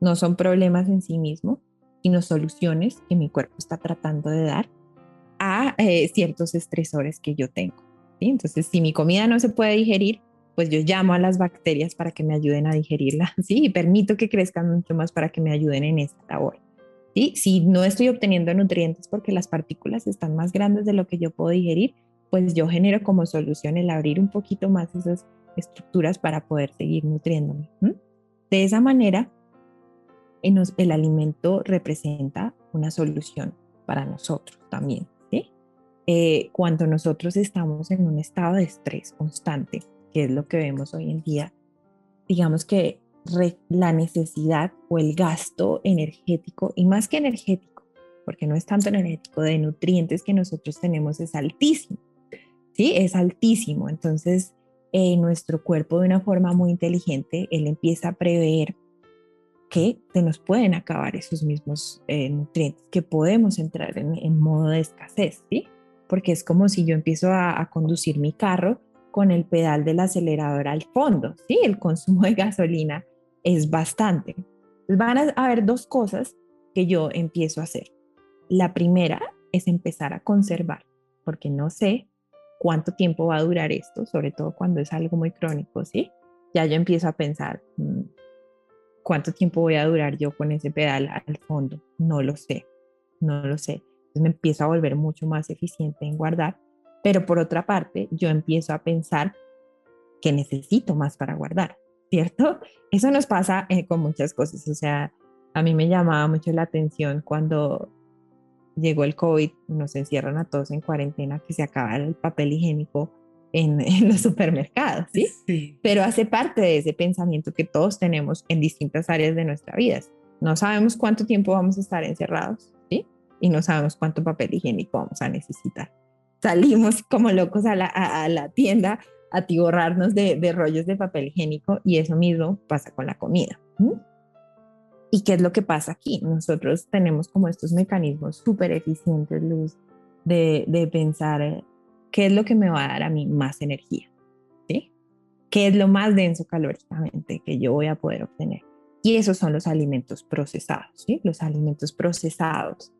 no son problemas en sí mismos, sino soluciones que mi cuerpo está tratando de dar a eh, ciertos estresores que yo tengo. Entonces, si mi comida no se puede digerir, pues yo llamo a las bacterias para que me ayuden a digerirla, ¿sí? Y permito que crezcan mucho más para que me ayuden en esta labor. ¿Sí? Si no estoy obteniendo nutrientes porque las partículas están más grandes de lo que yo puedo digerir, pues yo genero como solución el abrir un poquito más esas estructuras para poder seguir nutriéndome. De esa manera, el alimento representa una solución para nosotros también. Eh, cuando nosotros estamos en un estado de estrés constante, que es lo que vemos hoy en día, digamos que la necesidad o el gasto energético, y más que energético, porque no es tanto energético, de nutrientes que nosotros tenemos es altísimo. ¿sí? Es altísimo. Entonces, eh, nuestro cuerpo de una forma muy inteligente, él empieza a prever que se nos pueden acabar esos mismos eh, nutrientes, que podemos entrar en, modo de escasez, ¿sí? Porque es como si yo empiezo a, conducir mi carro con el pedal del acelerador al fondo, ¿sí? El consumo de gasolina es bastante. van a haber dos cosas que yo empiezo a hacer. La primera es empezar a conservar, porque no sé cuánto tiempo va a durar esto, sobre todo cuando es algo muy crónico, ¿sí? Ya yo empiezo a pensar, mm, ¿Cuánto tiempo voy a durar yo con ese pedal al fondo? No lo sé, no lo sé. Entonces me empiezo a volver mucho más eficiente en guardar, pero por otra parte yo empiezo a pensar que necesito más para guardar, ¿cierto? Eso nos pasa eh, con muchas cosas, o sea, a mí me llamaba mucho la atención cuando llegó el COVID, nos encierran a todos en cuarentena, que se acaba el papel higiénico en, los supermercados, ¿sí? ¿sí? Pero hace parte de ese pensamiento que todos tenemos en distintas áreas de nuestra vida. No sabemos cuánto tiempo vamos a estar encerrados, ¿sí? Y no sabemos cuánto papel higiénico vamos a necesitar. Salimos como locos a la, a, la tienda a tiborrarnos de, de, rollos de papel higiénico y eso mismo pasa con la comida. ¿Y qué es lo que pasa aquí? Nosotros tenemos como estos mecanismos súper eficientes, Luz, de, pensar ¿qué es lo que me va a dar a mí más energía? ¿Sí? ¿Qué es lo más denso calóricamente que yo voy a poder obtener? Y esos son los alimentos procesados, ¿sí? Los alimentos procesados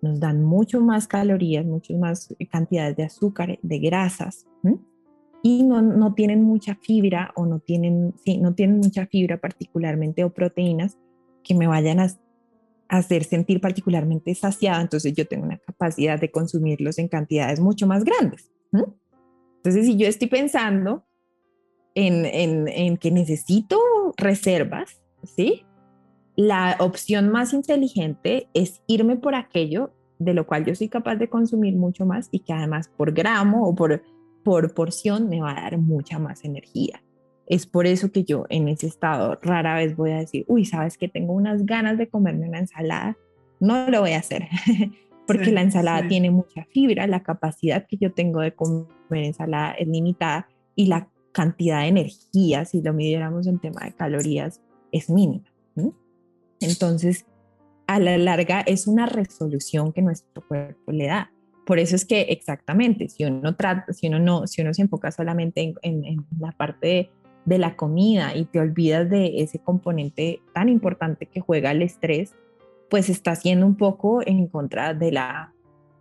nos dan mucho más calorías, muchas más cantidades de azúcar, de grasas, y no, no, tienen mucha fibra o no tienen, sí, no tienen mucha fibra particularmente o proteínas que me vayan a hacer sentir particularmente saciada, entonces yo tengo una capacidad de consumirlos en cantidades mucho más grandes. Entonces, si yo estoy pensando en, en, en que necesito reservas, ¿sí? La opción más inteligente es irme por aquello de lo cual yo soy capaz de consumir mucho más y que además por gramo o por, por porción me va a dar mucha más energía. Es por eso que yo en ese estado rara vez voy a decir, uy, sabes que tengo unas ganas de comerme una ensalada. No lo voy a hacer, porque la ensalada tiene mucha fibra, la capacidad que yo tengo de comer ensalada es limitada y la cantidad de energía, si lo midiéramos en tema de calorías, es mínima. Entonces, a la larga es una resolución que nuestro cuerpo le da. Por eso es que exactamente, si uno trata, si uno no, si uno se enfoca solamente en, en la parte de de la comida y te olvidas de ese componente tan importante que juega el estrés, pues está haciendo un poco en contra de la,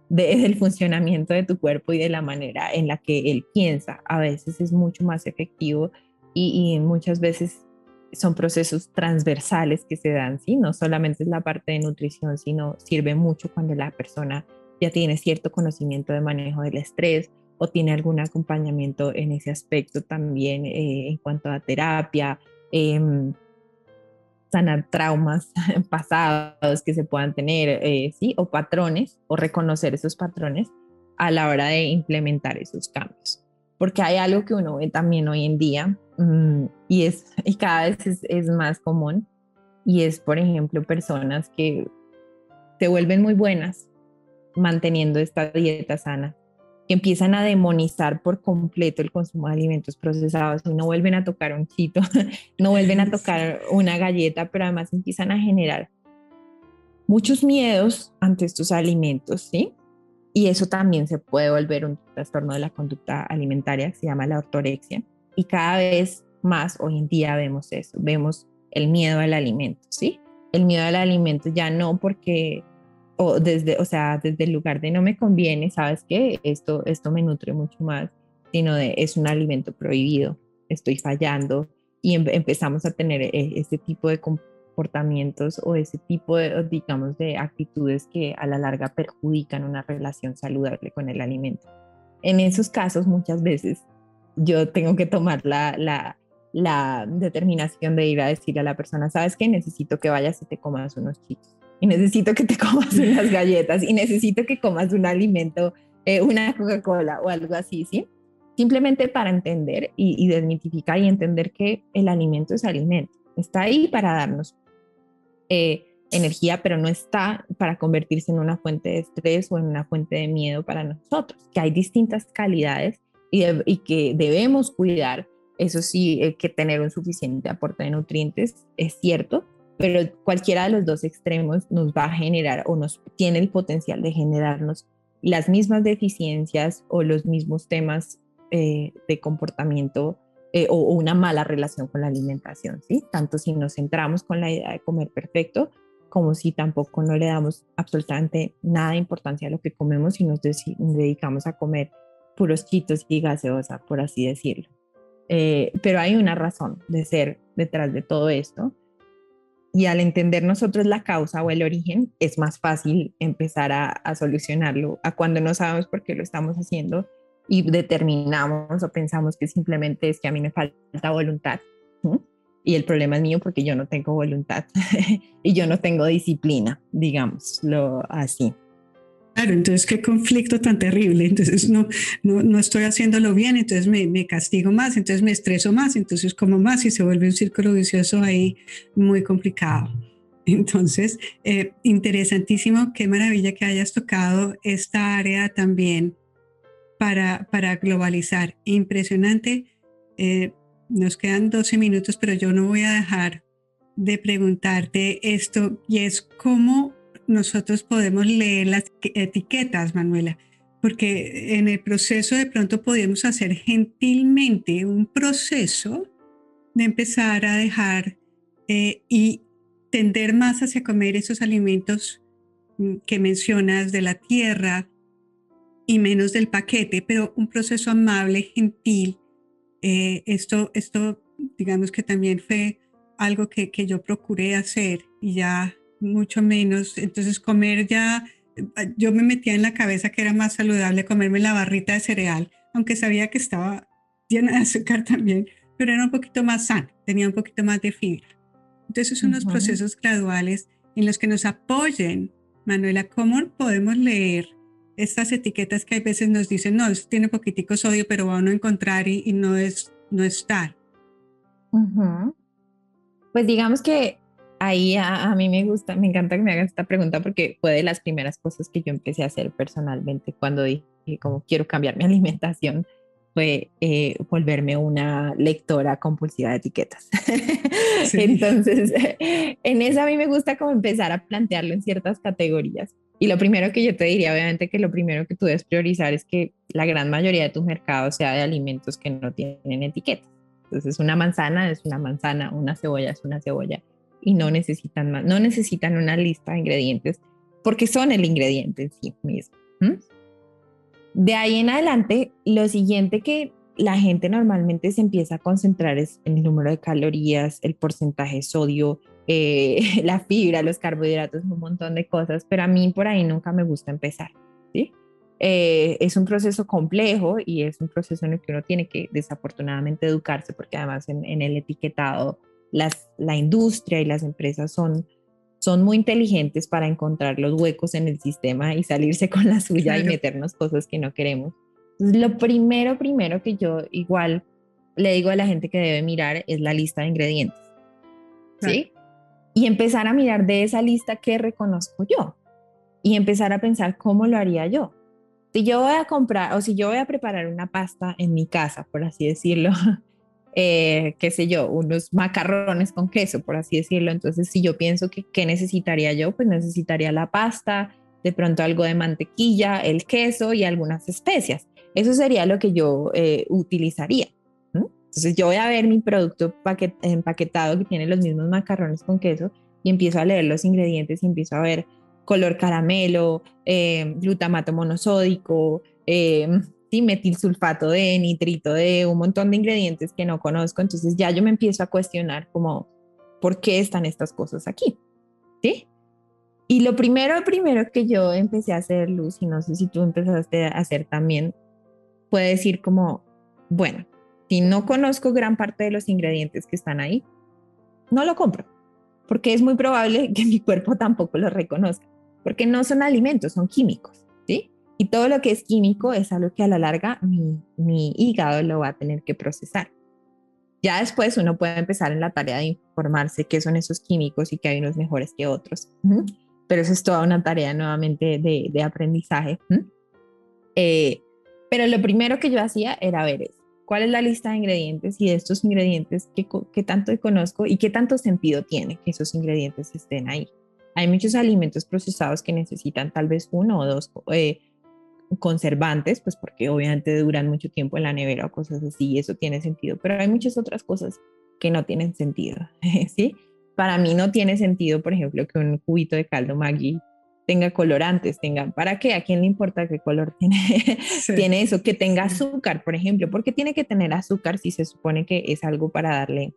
del funcionamiento de tu cuerpo y de la manera en la que él piensa. A veces es mucho más efectivo y, y muchas veces son procesos transversales que se dan, ¿sí? No solamente es la parte de nutrición, sino sirve mucho cuando la persona ya tiene cierto conocimiento de manejo del estrés o tiene algún acompañamiento en ese aspecto también eh, en cuanto a terapia, em, sanar traumas pasados que se puedan tener, eh, ¿sí? O patrones, o reconocer esos patrones a la hora de implementar esos cambios. Porque hay algo que uno ve también hoy en día mm, y, es, y cada vez es más común y es, por ejemplo, personas que se vuelven muy buenas manteniendo esta dieta sana que empiezan a demonizar por completo el consumo de alimentos procesados y no vuelven a tocar un chito, no vuelven a tocar una galleta, pero además empiezan a generar muchos miedos ante estos alimentos, ¿sí? Y eso también se puede volver un trastorno de la conducta alimentaria, se llama la ortorexia. Y cada vez más hoy en día vemos eso, vemos el miedo al alimento, ¿sí? El miedo al alimento ya no porque o desde, o sea, desde el lugar de no me conviene, ¿sabes qué? Esto, esto me nutre mucho más, sino de es un alimento prohibido, estoy fallando y em, empezamos a tener este tipo de comportamientos o ese tipo de, digamos, de actitudes que a la larga perjudican una relación saludable con el alimento. En esos casos, muchas veces yo tengo que tomar la, la, la determinación de ir a decir a la persona, ¿sabes qué? Necesito que vayas y te comas unos chicos y necesito que te comas unas galletas y necesito que comas un alimento, eh, una Coca-Cola o algo así, ¿sí? Simplemente para entender y, y, desmitificar y entender que el alimento es alimento. Está ahí para darnos eh, energía, pero no está para convertirse en una fuente de estrés o en una fuente de miedo para nosotros, que hay distintas calidades y, y que debemos cuidar. Eso sí, eh, que tener un suficiente aporte de nutrientes es cierto, pero cualquiera de los dos extremos nos va a generar o nos tiene el potencial de generarnos las mismas deficiencias o los mismos temas eh, de comportamiento eh, o, una mala relación con la alimentación, ¿sí? Tanto si nos centramos con la idea de comer perfecto, como si tampoco no le damos absolutamente nada de importancia a lo que comemos y nos dedicamos a comer puros chitos y gaseosa, por así decirlo. Eh, pero hay una razón de ser detrás de todo esto y al entender nosotros la causa o el origen, es más fácil empezar a, solucionarlo a cuando no sabemos por qué lo estamos haciendo y determinamos o pensamos que simplemente es que a mí me falta voluntad. Y el problema es mío porque yo no tengo voluntad y yo no tengo disciplina, digámoslo así. Claro, entonces qué conflicto tan terrible. Entonces no, no, no estoy haciéndolo bien, entonces me, me, castigo más, entonces me estreso más, entonces como más y se vuelve un círculo vicioso ahí muy complicado. Entonces, eh, interesantísimo, qué maravilla que hayas tocado esta área también para, para globalizar. Impresionante. Eh, nos quedan 12 minutos, pero yo no voy a dejar de preguntarte esto y es cómo nosotros podemos leer las etiquetas, Manuela. porque en el proceso de pronto podemos hacer gentilmente un proceso de empezar a dejar eh, y tender más hacia comer esos alimentos mm, que mencionas de la tierra y menos del paquete, pero un proceso amable, gentil. Eh, esto, esto, digamos que también fue algo que, que yo procuré hacer y ya mucho menos. Entonces comer ya, yo me metía en la cabeza que era más saludable comerme la barrita de cereal, aunque sabía que estaba llena de azúcar también, pero era un poquito más sano, tenía un poquito más de fibra. Entonces son unos procesos graduales en los que nos apoyen. Manuela, ¿cómo podemos leer estas etiquetas que a veces nos dicen, no, esto tiene poquitico sodio, pero va a uno encontrar y, no es no estar? Pues digamos que ahí a, mí me gusta, me encanta que me hagas esta pregunta porque fue de las primeras cosas que yo empecé a hacer personalmente cuando dije como quiero cambiar mi alimentación fue eh, volverme una lectora compulsiva de etiquetas. Entonces, en eso a mí me gusta como empezar a plantearlo en ciertas categorías. Y lo primero que yo te diría, obviamente, que lo primero que tú debes priorizar es que la gran mayoría de tu mercado sea de alimentos que no tienen etiquetas. Entonces, una manzana es una manzana, una cebolla es una cebolla y no necesitan más, no necesitan una lista de ingredientes porque son el ingrediente en sí mismo. De ahí en adelante, lo siguiente que la gente normalmente se empieza a concentrar es en el número de calorías, el porcentaje de sodio, eh, la fibra, los carbohidratos, un montón de cosas, pero a mí por ahí nunca me gusta empezar, ¿sí? Eh, es un proceso complejo y es un proceso en el que uno tiene que desafortunadamente educarse porque además en, en el etiquetado las, la industria y las empresas son son muy inteligentes para encontrar los huecos en el sistema y salirse con la suya y meternos cosas que no queremos. lo primero, primero que yo igual le digo a la gente que debe mirar es la lista de ingredientes. ¿Sí? Y empezar a mirar de esa lista qué reconozco yo. Y empezar a pensar cómo lo haría yo. Si yo voy a comprar o si yo voy a preparar una pasta en mi casa, por así decirlo, eh, qué sé yo, unos macarrones con queso, por así decirlo. Entonces, si yo pienso que necesitaría yo, pues necesitaría la pasta, de pronto algo de mantequilla, el queso y algunas especias. Eso sería lo que yo eh, utilizaría. Entonces, yo voy a ver mi producto empaquetado que tiene los mismos macarrones con queso y empiezo a leer los ingredientes y empiezo a ver color caramelo, eh, glutamato monosódico, ¿sí? metilsulfato de, nitrito de, un montón de ingredientes que no conozco. Entonces ya yo me empiezo a cuestionar como, ¿por qué están estas cosas aquí? ¿Sí? Y lo primero, primero que yo empecé a hacer, Luz, y no sé si tú empezaste a hacer también, fue decir como, bueno, si no conozco gran parte de los ingredientes que están ahí, no lo compro, porque es muy probable que mi cuerpo tampoco lo reconozca, porque no son alimentos, son químicos. Y todo lo que es químico es algo que a la larga mi, mi hígado lo va a tener que procesar. Ya después uno puede empezar en la tarea de informarse qué son esos químicos y que hay unos mejores que otros. Pero eso es toda una tarea nuevamente de, de aprendizaje. Eh, pero lo primero que yo hacía era ver cuál es la lista de ingredientes y de estos ingredientes qué, qué tanto conozco y qué tanto sentido tiene que esos ingredientes estén ahí. Hay muchos alimentos procesados que necesitan tal vez uno o dos eh, conservantes, pues porque obviamente duran mucho tiempo en la nevera o cosas así, y eso tiene sentido, pero hay muchas otras cosas que no tienen sentido, ¿sí? Para mí no tiene sentido, por ejemplo, que un cubito de caldo Maggi tenga colorantes, tenga, ¿para qué? ¿A quién le importa qué color tiene, tiene eso? Que tenga azúcar, por ejemplo, ¿por qué tiene que tener azúcar si se supone que es algo para darle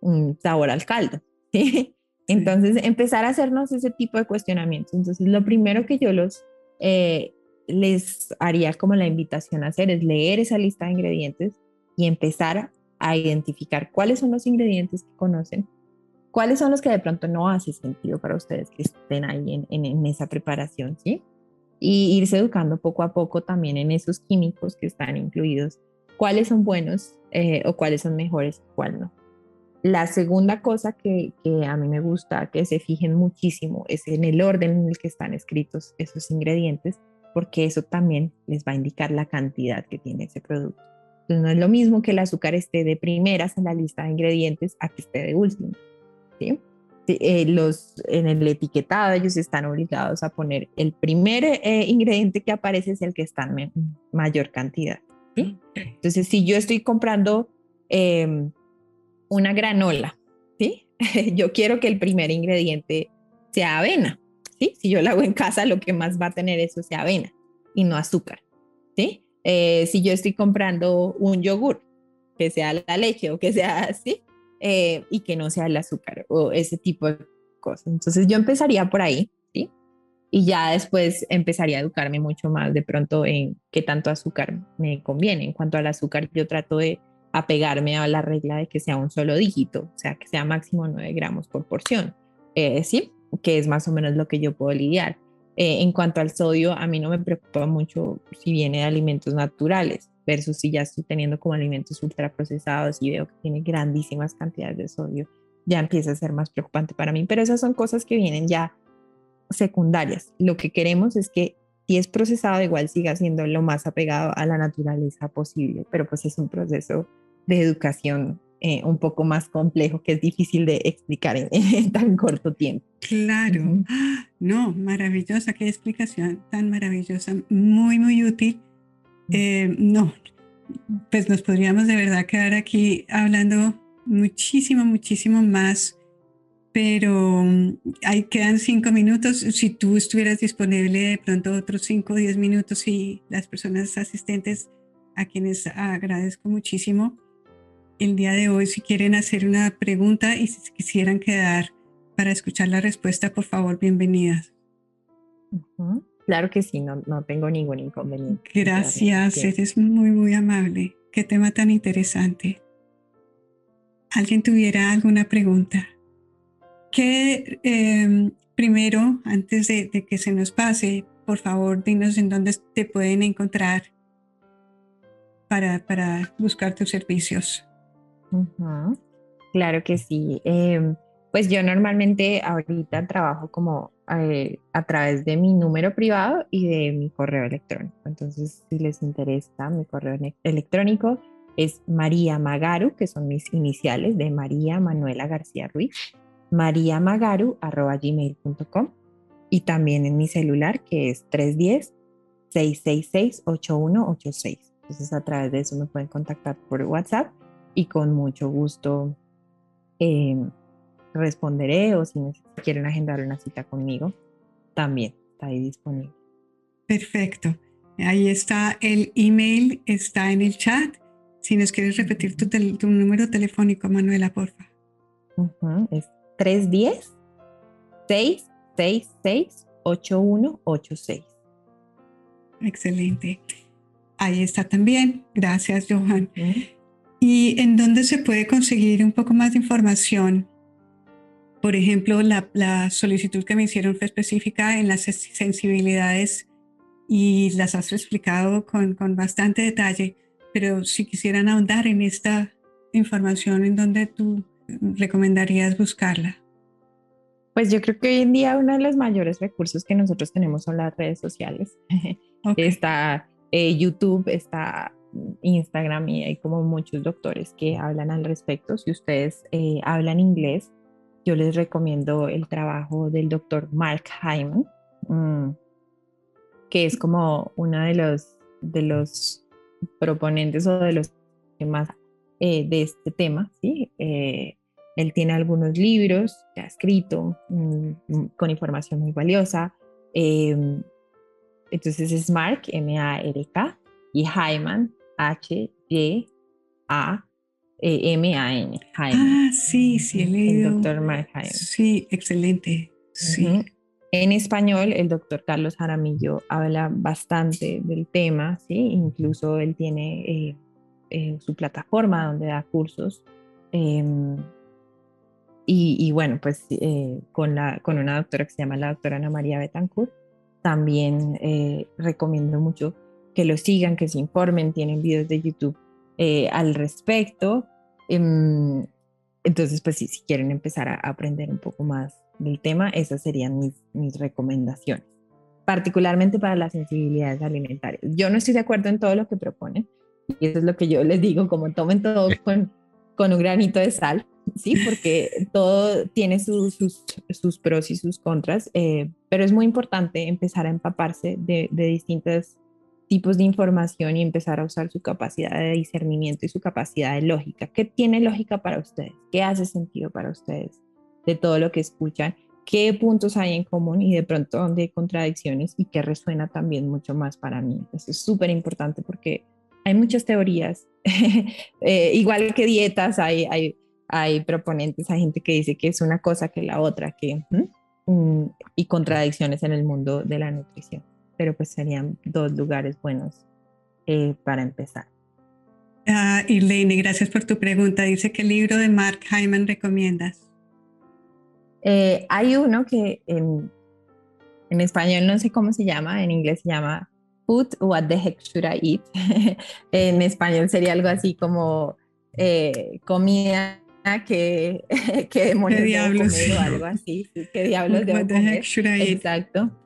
un sabor al caldo? ¿sí? Entonces, empezar a hacernos ese tipo de cuestionamientos. Entonces, lo primero que yo los eh, les haría como la invitación a hacer es leer esa lista de ingredientes y empezar a identificar cuáles son los ingredientes que conocen, cuáles son los que de pronto no hace sentido para ustedes que estén ahí en, esa preparación, ¿sí? Y irse educando poco a poco también en esos químicos que están incluidos, cuáles son buenos eh, o cuáles son mejores y cuál no. La segunda cosa que, que, a mí me gusta que se fijen muchísimo es en el orden en el que están escritos esos ingredientes porque eso también les va a indicar la cantidad que tiene ese producto. Entonces no es lo mismo que el azúcar esté de primeras en la lista de ingredientes a que esté de último. ¿sí? eh, los, en el etiquetado ellos están obligados a poner el primer eh, ingrediente que aparece es el que está en mayor cantidad. Entonces, si yo estoy comprando em, una granola, ¿sí? yo quiero que el primer ingrediente sea avena. ¿Sí? Si yo la hago en casa, lo que más va a tener eso sea avena y no azúcar. ¿sí? Eh, si yo estoy comprando un yogur, que sea la leche o que sea así, eh, y que no sea el azúcar o ese tipo de cosas. Entonces yo empezaría por ahí, ¿sí? Y ya después empezaría a educarme mucho más de pronto en qué tanto azúcar me conviene. En cuanto al azúcar, yo trato de apegarme a la regla de que sea un solo dígito, o sea, que sea máximo 9 gramos por porción, eh, ¿sí? Que es más o menos lo que yo puedo lidiar. Eh, en cuanto al sodio, a mí no me preocupa mucho si viene de alimentos naturales versus si ya estoy teniendo como alimentos ultraprocesados y veo que tiene grandísimas cantidades de sodio, ya empieza a ser más preocupante para mí. Pero esas son cosas que vienen ya secundarias. Lo que queremos es que si es procesado, igual siga siendo lo más apegado a la naturaleza posible, pero pues es un proceso de educación eh, un poco más complejo que es difícil de explicar en, tan corto tiempo. Claro, no, maravillosa, qué explicación tan maravillosa, muy, muy útil. Eh, no, pues nos podríamos de verdad quedar aquí hablando muchísimo, muchísimo más, pero mm, ahí quedan cinco minutos. Si tú estuvieras disponible de pronto otros cinco o diez minutos y las personas asistentes a quienes agradezco muchísimo, el día de hoy, si quieren hacer una pregunta y si quisieran quedar para escuchar la respuesta, por favor, bienvenidas. Claro que sí, no, no tengo ningún inconveniente. Gracias, eres muy, muy amable. Qué tema tan interesante. ¿Alguien tuviera alguna pregunta? Que em, primero, antes de, de que se nos pase, por favor, dinos en dónde te pueden encontrar para, para buscar tus servicios. Claro que sí. Em, pues yo normalmente ahorita trabajo como eh, a través de mi número privado y de mi correo electrónico. Entonces, si les interesa, mi correo electrónico es María Magaru, que son mis iniciales de María Manuela García Ruiz, mariamagaru.gmail.com y también en mi celular que es 310-666-8186. Entonces, a través de eso me pueden contactar por WhatsApp y con mucho gusto em, responderé o si quieren agendar una cita conmigo, también está ahí disponible. Perfecto. Ahí está el email, está en el chat. Si nos quieres repetir tu, tu número telefónico, Manuela, porfa. Es 310-666-8186. Excelente. Ahí está también. Gracias, Johan. ¿Y en dónde se puede conseguir un poco más de información? Por ejemplo, la, solicitud que me hicieron fue específica en las sensibilidades y las has explicado con, con bastante detalle, pero si quisieran ahondar en esta información, ¿en dónde tú recomendarías buscarla? Pues yo creo que hoy en día uno de los mayores recursos que nosotros tenemos son las redes sociales. Está eh, YouTube, está Instagram y hay como muchos doctores que hablan al respecto. Si ustedes eh, hablan inglés, yo les recomiendo el trabajo del doctor Mark Hyman, mm, que es como uno de los, de los proponentes o de los temas eh, de este tema. ¿sí? Eh, él tiene algunos libros que ha escrito mm, con información muy valiosa. Em, entonces es Mark, M-A-R-K, y Hyman, H-Y-A-M-A-N. Ah, sí, sí, he leído. El doctor Mark Sí, excelente. Sí. En español, el doctor Carlos Jaramillo habla bastante del tema, ¿sí? Incluso él tiene eh, eh, su plataforma donde da cursos. Em, y, bueno, pues eh, con, la, con una doctora que se llama la doctora Ana María Betancourt, también recomiendo mucho que lo sigan, que se informen, tienen videos de YouTube eh, al respecto. Em, entonces, pues sí, si quieren empezar a aprender un poco más del tema, esas serían mis, mis recomendaciones, particularmente para las sensibilidades alimentarias. Yo no estoy de acuerdo en todo lo que proponen, y eso es lo que yo les digo, como tomen todo con, con un granito de sal, sí, porque todo tiene sus, sus, pros y sus contras, eh, pero es muy importante empezar a empaparse de, de distintos tipos de información y empezar a usar su capacidad de discernimiento y su capacidad de lógica. ¿Qué tiene lógica para ustedes? ¿Qué hace sentido para ustedes de todo lo que escuchan? ¿Qué puntos hay en común y de pronto dónde hay contradicciones y qué resuena también mucho más para mí? Eso es súper importante porque hay muchas teorías, eh, igual que dietas, hay, hay, hay proponentes, hay gente que dice que es una cosa que la otra, que, mm, y contradicciones en el mundo de la nutrición pero pues serían dos lugares buenos eh, para empezar. Ah, Irlene, gracias por tu pregunta. Dice, ¿qué libro de Mark Hyman recomiendas? Eh, hay uno que en, en, español no sé cómo se llama, en inglés se llama Food, What the Heck Should I Eat? en español sería algo así como eh, comida que, que demonios ¿Qué diablos? o algo así. ¿Qué diablos debo comer? Exacto.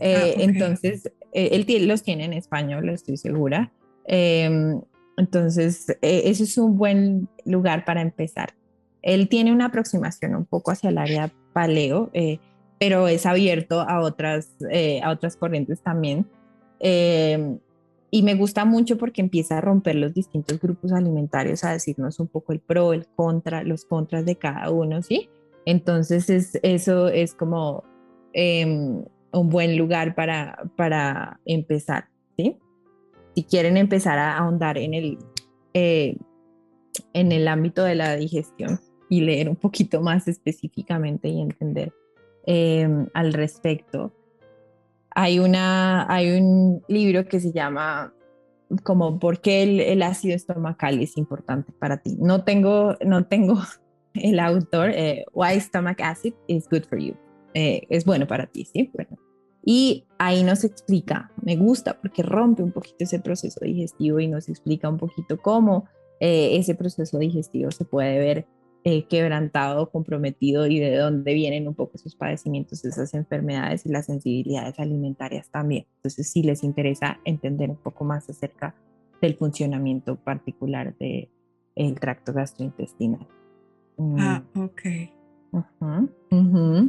Ah, eh, entonces, eh, él los tiene en español, estoy segura. Em, entonces, eh, ese es un buen lugar para empezar. Él tiene una aproximación un poco hacia el área paleo, pero es abierto a otras, a otras corrientes también. Em, y me gusta mucho porque empieza a romper los distintos grupos alimentarios, a decirnos un poco el pro, el contra, los contras de cada uno, ¿sí? Entonces, es, eso es como em, un buen lugar para, para empezar, ¿sí? Si quieren empezar a ahondar en el, eh, en el ámbito de la digestión y leer un poquito más específicamente y entender em, al respecto, hay, una, hay un libro que se llama como por qué el, ácido estomacal es importante para ti. No tengo, no tengo el autor, eh, Why Stomach Acid is Good for You. Eh, es bueno para ti, ¿sí? Bueno. Y ahí nos explica, me gusta porque rompe un poquito ese proceso digestivo y nos explica un poquito cómo eh, ese proceso digestivo se puede ver eh, quebrantado, comprometido y de dónde vienen un poco esos padecimientos, esas enfermedades y las sensibilidades alimentarias también. Entonces, si les interesa entender un poco más acerca del funcionamiento particular del el tracto gastrointestinal. Ah, mm. ok.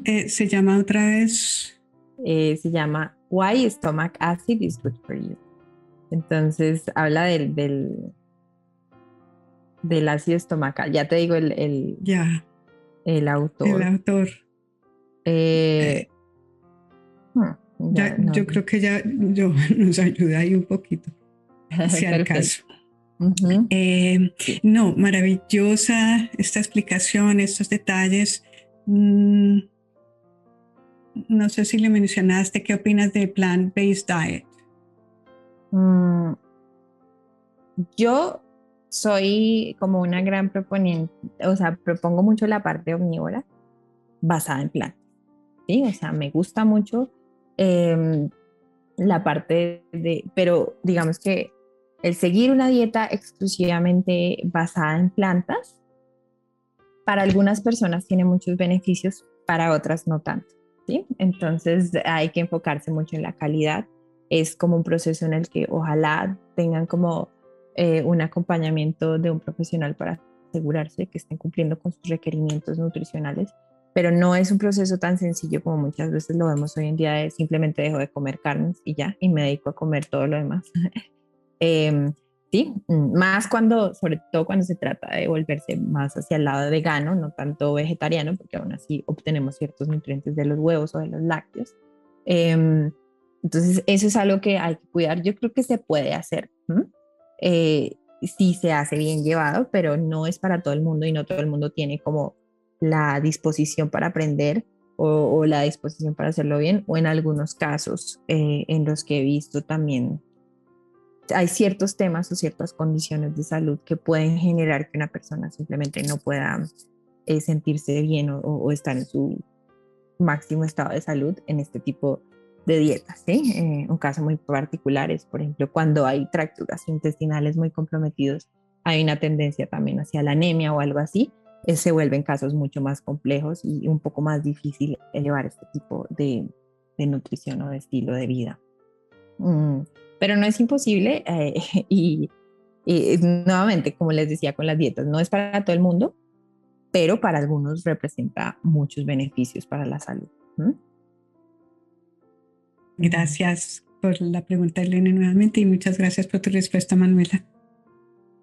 Eh, se llama otra vez. Eh, se llama Why Stomach Acid is Good for You. Entonces habla del, del, del ácido estomacal. Ya te digo el, el, ya. el autor. El autor. Eh, eh, hmm, yo creo que ya yo, nos ayuda ahí un poquito, si al caso. No, maravillosa esta explicación, estos detalles. Mm, no sé si le mencionaste, ¿qué opinas del plant-based diet? Mm, yo soy como una gran proponiente, o sea, propongo mucho la parte omnívora basada en plantas, ¿sí? O sea, me gusta mucho em, la parte de, pero digamos que el seguir una dieta exclusivamente basada en plantas, para algunas personas tiene muchos beneficios, para otras no tanto. Entonces hay que enfocarse mucho en la calidad. Es como un proceso en el que ojalá tengan como eh, un acompañamiento de un profesional para asegurarse que estén cumpliendo con sus requerimientos nutricionales, pero no es un proceso tan sencillo como muchas veces lo vemos hoy en día, de simplemente dejo de comer carnes y ya, y me dedico a comer todo lo demás. eh, Sí, mm, más cuando, sobre todo cuando se trata de volverse más hacia el lado vegano, no tanto vegetariano, porque aún así obtenemos ciertos nutrientes de los huevos o de los lácteos. Em, entonces, eso es algo que hay que cuidar. Yo creo que se puede hacer, eh, si se hace bien llevado, pero no es para todo el mundo y no todo el mundo tiene como la disposición para aprender o, la disposición para hacerlo bien, o en algunos casos eh, en los que he visto también hay ciertos temas o ciertas condiciones de salud que pueden generar que una persona simplemente no pueda eh, sentirse bien o, estar en su máximo estado de salud en este tipo de dietas. ¿sí? Eh, un caso muy particular es, por ejemplo, cuando hay tractos gastrointestinales muy comprometidos, hay una tendencia también hacia la anemia o algo así, eh, se vuelven casos mucho más complejos y un poco más difícil llevar este tipo de, de nutrición o de estilo de vida. Mm pero no es imposible eh, y, nuevamente, como les decía con las dietas, no es para todo el mundo, pero para algunos representa muchos beneficios para la salud. Gracias por la pregunta, Elena, nuevamente, y muchas gracias por tu respuesta, Manuela.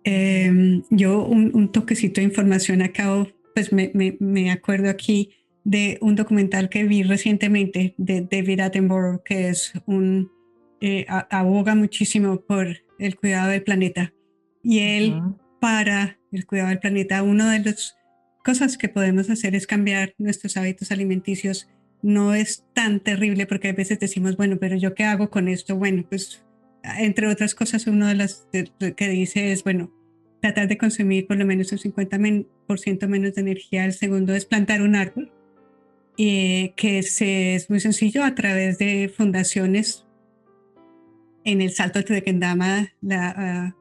Em, yo un, toquecito de información acabo, pues me, me, acuerdo aquí de un documental que vi recientemente de David Attenborough, que es un, eh, aboga muchísimo por el cuidado del planeta. Y él, para el cuidado del planeta, una de las cosas que podemos hacer es cambiar nuestros hábitos alimenticios no es tan terrible porque a veces decimos, bueno, pero yo qué hago con esto? Bueno, pues entre otras cosas, uno de las que dice es, bueno, tratar de consumir por lo menos un 50% menos de energía. El segundo es plantar un árbol, eh, que es muy sencillo a través de fundaciones. En el Salto de Tequendama, las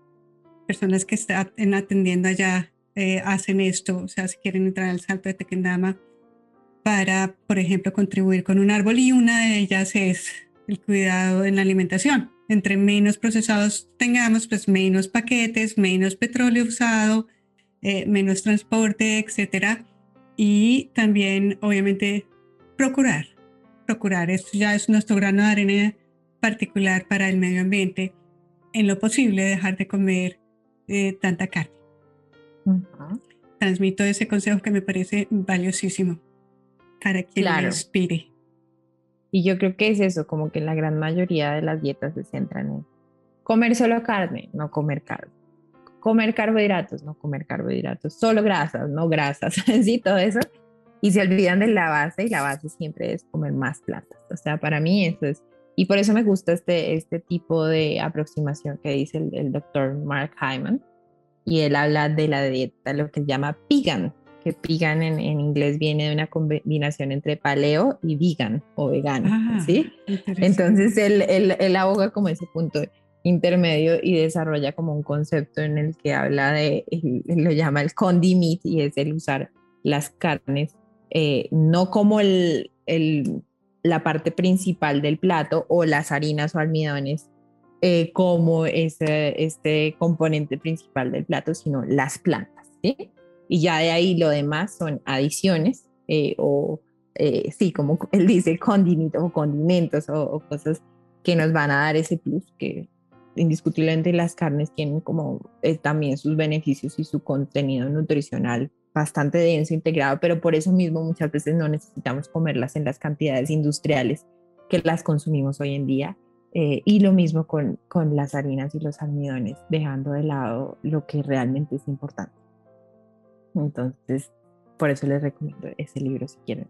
personas que están atendiendo allá eh, hacen esto, o sea, si quieren entrar al Salto de Tequendama, para, por ejemplo, contribuir con un árbol y una de ellas es el cuidado en la alimentación. Entre menos procesados tengamos, pues menos paquetes, menos petróleo usado, eh, menos transporte, etcétera. Y también, obviamente, procurar, procurar, esto ya es nuestro grano de arena particular para el medio ambiente, en lo posible dejar de comer eh, tanta carne. Transmito ese consejo que me parece valiosísimo para quien claro. inspire. Y yo creo que es eso, como que la gran mayoría de las dietas se centran en comer solo carne, no comer carne. Comer carbohidratos, no comer carbohidratos. Solo grasas, no grasas. sí, todo eso. Y se olvidan de la base y la base siempre es comer más plantas. O sea, para mí eso es... Y por eso me gusta este, este tipo de aproximación que dice el, el doctor Mark Hyman. Y él habla de la dieta, lo que se llama vegan, que vegan en, inglés viene de una combinación entre paleo y vegan o vegano, ah, ¿sí? Entonces él, él, aboga como ese punto intermedio y desarrolla como un concepto en el que habla de, lo llama el condimit y es el usar las carnes eh, no como el, el, la parte principal del plato o las harinas o almidones eh, como ese, este componente principal del plato, sino las plantas, y ya de ahí lo demás son adiciones eh, o, eh, sí, como él dice, condimentos o condimentos o, cosas que nos van a dar ese plus que indiscutiblemente las carnes tienen como eh, también sus beneficios y su contenido nutricional bastante denso, integrado, pero por eso mismo muchas veces no necesitamos comerlas en las cantidades industriales que las consumimos hoy en día. y lo mismo con, con las harinas y los almidones, dejando de lado lo que realmente es importante. Entonces, por eso les recomiendo ese libro si quieren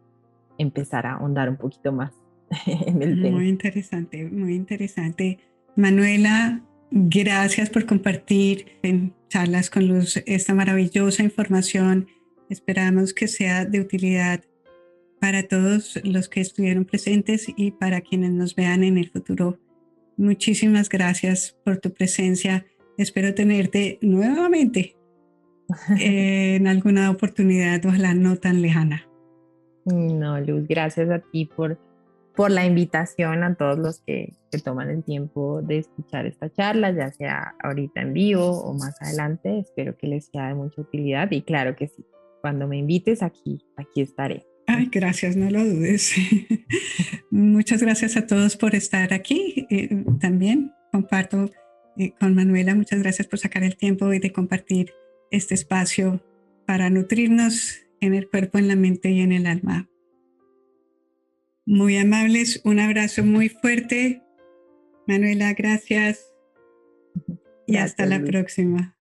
empezar a ahondar un poquito más en el tema. Muy interesante, muy interesante. Manuela, gracias por compartir en charlas con luz esta maravillosa información. Esperamos que sea de utilidad para todos los que estuvieron presentes y para quienes nos vean en el futuro. Muchísimas gracias por tu presencia. Espero tenerte nuevamente en alguna oportunidad, ojalá no tan lejana. No, Luz, gracias a ti por, por la invitación a todos los que, que toman el tiempo de escuchar esta charla, ya sea ahorita en vivo o más adelante. Espero que les sea de mucha utilidad y claro que sí, cuando me invites aquí, aquí estaré. Ay, gracias, no lo dudes. Muchas gracias a todos por estar aquí. Eh, también comparto eh, con Manuela, muchas gracias por sacar el tiempo y de compartir este espacio para nutrirnos en el cuerpo, en la mente y en el alma. Muy amables, un abrazo muy fuerte. Manuela, gracias. Y hasta la próxima.